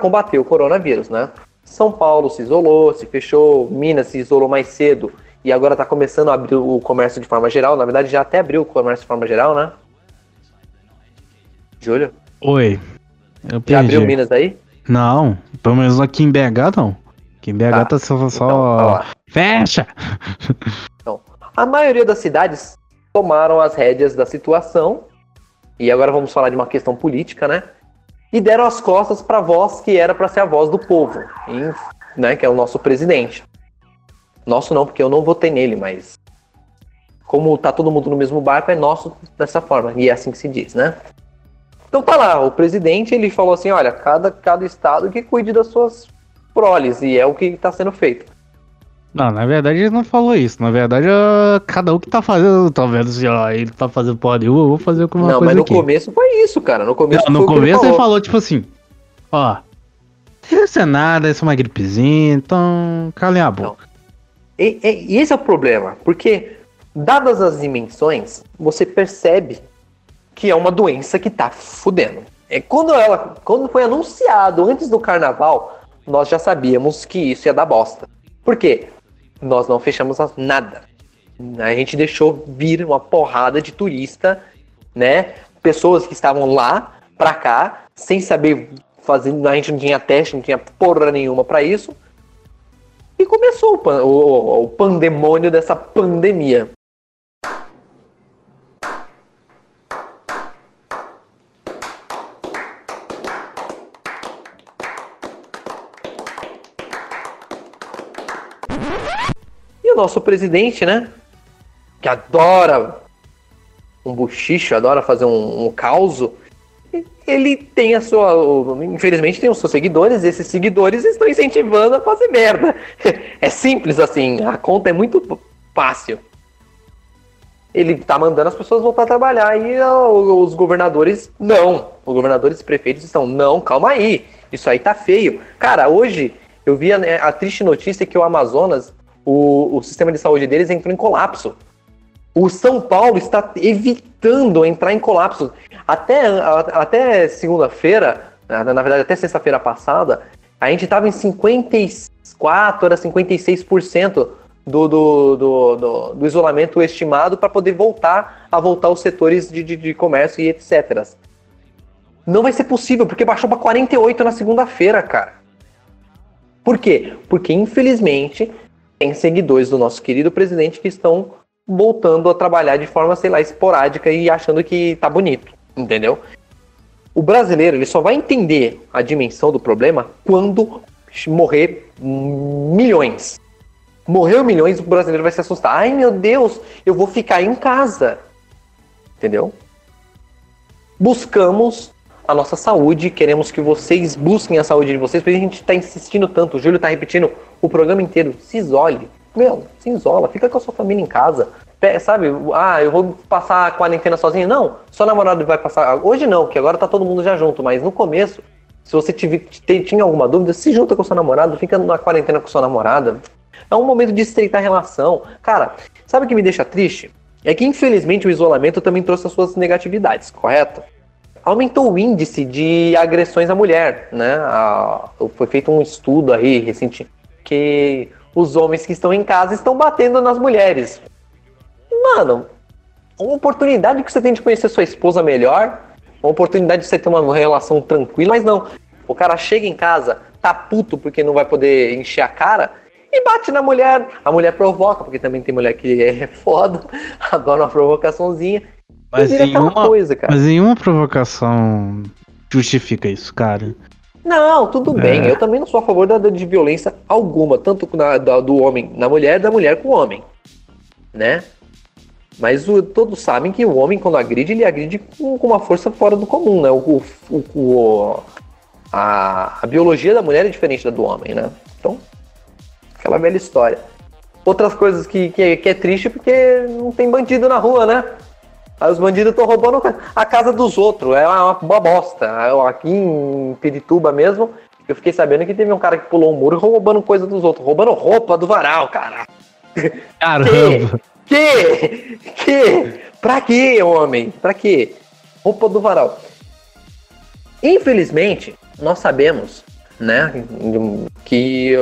[SPEAKER 1] combater o coronavírus, né? São Paulo se isolou, se fechou, Minas se isolou mais cedo e agora está começando a abrir o comércio de forma geral. Na verdade, já até abriu o comércio de forma geral, né? Júlio?
[SPEAKER 2] Oi. Eu
[SPEAKER 1] Já abriu. Minas aí?
[SPEAKER 2] Não, pelo menos aqui em BH não. Aqui em BH
[SPEAKER 1] Tá.
[SPEAKER 2] tá, só. só...
[SPEAKER 1] Então.
[SPEAKER 2] Fecha!
[SPEAKER 1] A maioria das cidades tomaram as rédeas da situação, e agora vamos falar de uma questão política, né? E deram as costas para a voz que era para ser a voz do povo, em- né? Que é o nosso presidente. Nosso não, porque eu não votei nele, mas como tá todo mundo no mesmo barco, é nosso dessa forma, e é assim que se diz, né? Então tá lá, o presidente ele falou assim, olha, cada, cada estado que cuide das suas proles, e é o que está sendo feito.
[SPEAKER 2] Não, na verdade ele não falou isso. Na verdade, ah, cada um que tá fazendo. Tá vendo assim, ó, ele tá fazendo porra nenhuma, eu vou fazer alguma
[SPEAKER 1] não,
[SPEAKER 2] coisa
[SPEAKER 1] mas no
[SPEAKER 2] aqui.
[SPEAKER 1] começo foi isso, cara. No começo
[SPEAKER 2] Não, no começo ele
[SPEAKER 1] falou.
[SPEAKER 2] falou, tipo assim, ó. Isso é nada, isso é uma gripezinha, então calem a boca.
[SPEAKER 1] E, e- e esse é o problema, porque dadas as dimensões, você percebe que é uma doença que tá fudendo. É quando ela, quando foi anunciado antes do carnaval, nós já sabíamos que isso ia dar bosta. Por quê? Nós não fechamos nada. A gente deixou vir uma porrada de turista, né? Pessoas que estavam lá pra cá, sem saber fazer, a gente não tinha teste, não tinha porra nenhuma pra isso. E começou o, pan- o- o pandemônio dessa pandemia. Nosso presidente, né? Que adora um buchicho, adora fazer um, um caos. Ele tem a sua. Infelizmente tem os seus seguidores, e esses seguidores estão incentivando a fazer merda. É simples assim, a conta é muito fácil. Ele tá mandando as pessoas voltar a trabalhar e os governadores não. Os governadores e prefeitos estão, não, calma aí. Isso aí tá feio. Cara, hoje eu vi a, a triste notícia que o Amazonas, o, o sistema de saúde deles entrou em colapso. O São Paulo está evitando entrar em colapso. Até, até segunda-feira, na, na verdade até sexta-feira passada, a gente estava em 54, era 56% do, do, do, do, do isolamento estimado para poder voltar a voltar os setores de, de, de comércio e etc. Não vai ser possível, porque baixou para 48 na segunda-feira, cara. Por quê? Porque, infelizmente, tem seguidores do nosso querido presidente que estão voltando a trabalhar de forma, sei lá, esporádica e achando que tá bonito, entendeu? O brasileiro ele só vai entender a dimensão do problema quando morrer milhões. Morreu milhões, o brasileiro vai se assustar. Ai meu Deus, eu vou ficar em casa. Entendeu? Buscamos a nossa saúde, queremos que vocês busquem a saúde de vocês, porque a gente tá insistindo tanto. O Júlio tá repetindo o programa inteiro. Se isole. Meu, se isola, fica com a sua família em casa. Sabe, ah, eu vou passar a quarentena sozinho. Não, só namorado vai passar. Hoje não, que agora tá todo mundo já junto, mas no começo, se você tive- tinha alguma dúvida, se junta com seu namorado, fica na quarentena com sua namorada. É um momento de estreitar a relação. Cara, sabe o que me deixa triste? É que infelizmente o isolamento também trouxe as suas negatividades, correto? Aumentou o índice de agressões à mulher, né? A- foi feito um estudo aí recente que os homens que estão em casa estão batendo nas mulheres. Mano, uma oportunidade que você tem de conhecer sua esposa melhor, uma oportunidade de você ter uma relação tranquila, mas não. O cara chega em casa, tá puto porque não vai poder encher a cara e bate na mulher. A mulher provoca, porque também tem mulher que é foda, adora uma provocaçãozinha.
[SPEAKER 2] Mas
[SPEAKER 1] e vira
[SPEAKER 2] em
[SPEAKER 1] aquela
[SPEAKER 2] uma-
[SPEAKER 1] coisa, cara.
[SPEAKER 2] Mas nenhuma provocação justifica isso, cara.
[SPEAKER 1] Não, tudo bem. Eu também não sou a favor da, de violência alguma, tanto na- da- do homem na mulher, da mulher com o homem, né? Mas o- todos sabem que o homem, quando agride, ele agride com, com uma força fora do comum, né? O, o- o- o- a, a biologia da mulher é diferente da do homem, né? Então, aquela velha história. Outras coisas que, que, é- que é triste porque não tem bandido na rua, né? Aí os bandidos estão roubando a casa dos outros. É uma, uma bosta. Aqui em Pirituba mesmo, Eu fiquei sabendo que teve um cara que pulou um muro roubando coisa dos outros, roubando roupa do varal, cara.
[SPEAKER 2] Caramba!
[SPEAKER 1] Que? Que? Pra quê, homem? Pra quê? Roupa do varal. Infelizmente, nós sabemos, né, que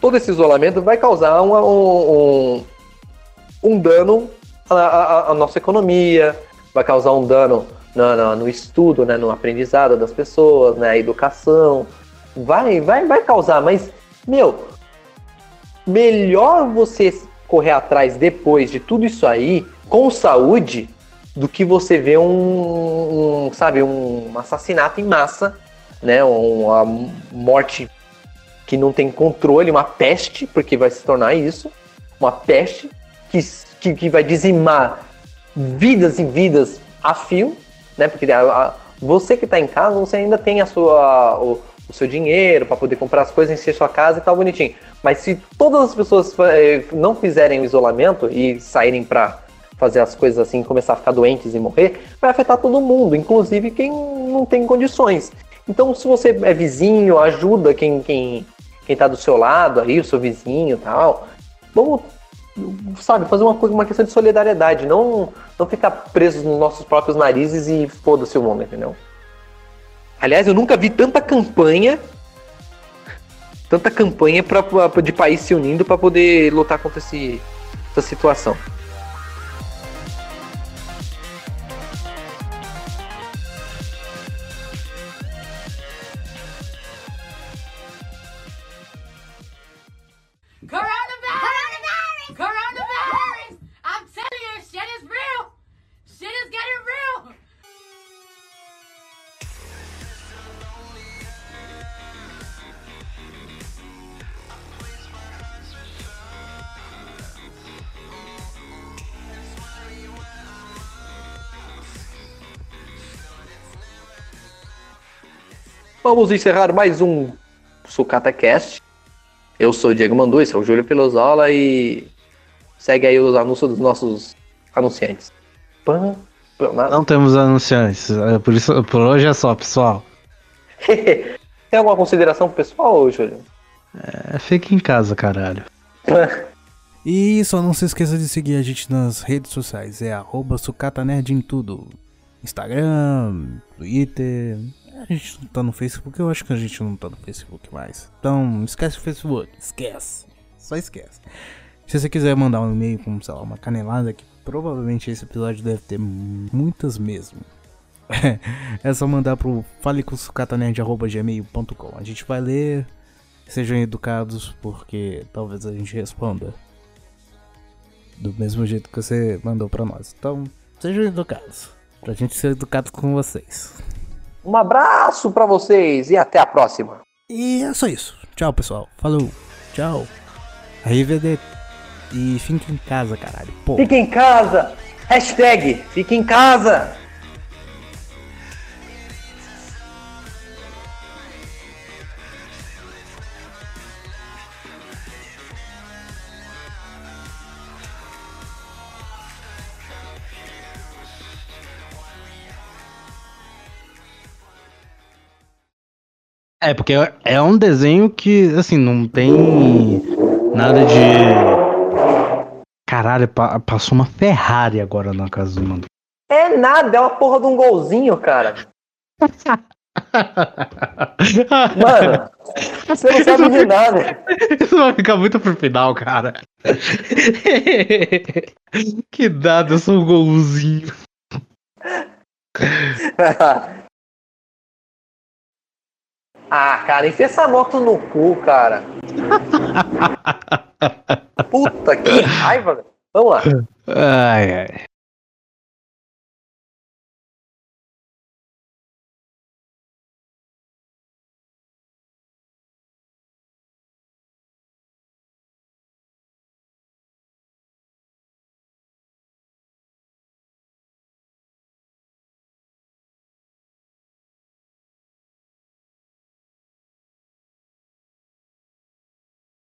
[SPEAKER 1] todo esse isolamento vai causar um, um, um- um dano à, à- à nossa economia, vai causar um dano no, no- no estudo, né, no aprendizado das pessoas, na educação. Vai, vai, vai causar, mas, meu, melhor você correr atrás depois de tudo isso aí, com saúde, do que você ver um, um, sabe, um assassinato em massa, né, uma morte que não tem controle, uma peste, porque vai se tornar isso, uma peste que, que, que vai dizimar vidas e vidas a fio, né, porque a- a- você que está em casa, você ainda tem a sua, o, o seu dinheiro para poder comprar as coisas, encher sua casa e tal bonitinho. Mas se todas as pessoas eh, não fizerem o isolamento e saírem para fazer as coisas assim, começar a ficar doentes e morrer, vai afetar todo mundo, inclusive quem não tem condições. Então, se você é vizinho, ajuda quem quem quem tá do seu lado aí, o seu vizinho, tal. Vamos, sabe, fazer uma coisa, uma questão de solidariedade, não não ficar presos nos nossos próprios narizes e foda-se o mundo, entendeu? Aliás, eu nunca vi tanta campanha tanta campanha pra, pra- de país se unindo para poder lutar contra esse, essa situação. Vamos encerrar mais um Sucata Cast. Eu sou o Diego Mandu, esse é o Júlio Pelosola e segue aí os anúncios dos nossos anunciantes. Pã, pã, na-
[SPEAKER 2] Não temos anunciantes. é, Por, isso, por hoje é só, pessoal.
[SPEAKER 1] Tem alguma consideração pro pessoal, Júlio?
[SPEAKER 2] É, fique em casa, caralho.
[SPEAKER 7] E só não se esqueça de seguir a gente nas redes sociais. É arroba sucatanerd em tudo. Instagram, Twitter. A gente não tá no Facebook, eu acho que a gente não tá no Facebook mais. Então, esquece o Facebook. Esquece. Só esquece. Se você quiser mandar um e-mail com, sei lá, uma canelada, que provavelmente esse episódio deve ter muitas mesmo. é só mandar pro faleconsucatanerd.gmail.com. A gente vai ler. Sejam educados, porque talvez a gente responda do mesmo jeito que você mandou pra nós. Então, sejam educados. Pra gente ser educado com vocês.
[SPEAKER 1] Um abraço pra vocês e até a próxima.
[SPEAKER 7] E é só isso. Tchau, pessoal. Falou. Tchau. Arrivederci. E fique em casa, caralho. Pô.
[SPEAKER 1] Fique em casa! Hashtag fique em casa!
[SPEAKER 2] É, porque é um desenho que, assim, não tem nada de. Caralho, pa- passou uma Ferrari agora na casa do Mando.
[SPEAKER 1] É nada, é uma porra de um golzinho, cara. Mano, você não sabe de nada.
[SPEAKER 2] Isso vai ficar muito pro final, cara. que nada, eu sou um golzinho.
[SPEAKER 1] ah, cara, enfia essa moto no cu, cara. Puta que raiva, velho. Vamos lá.
[SPEAKER 2] Ai, ai.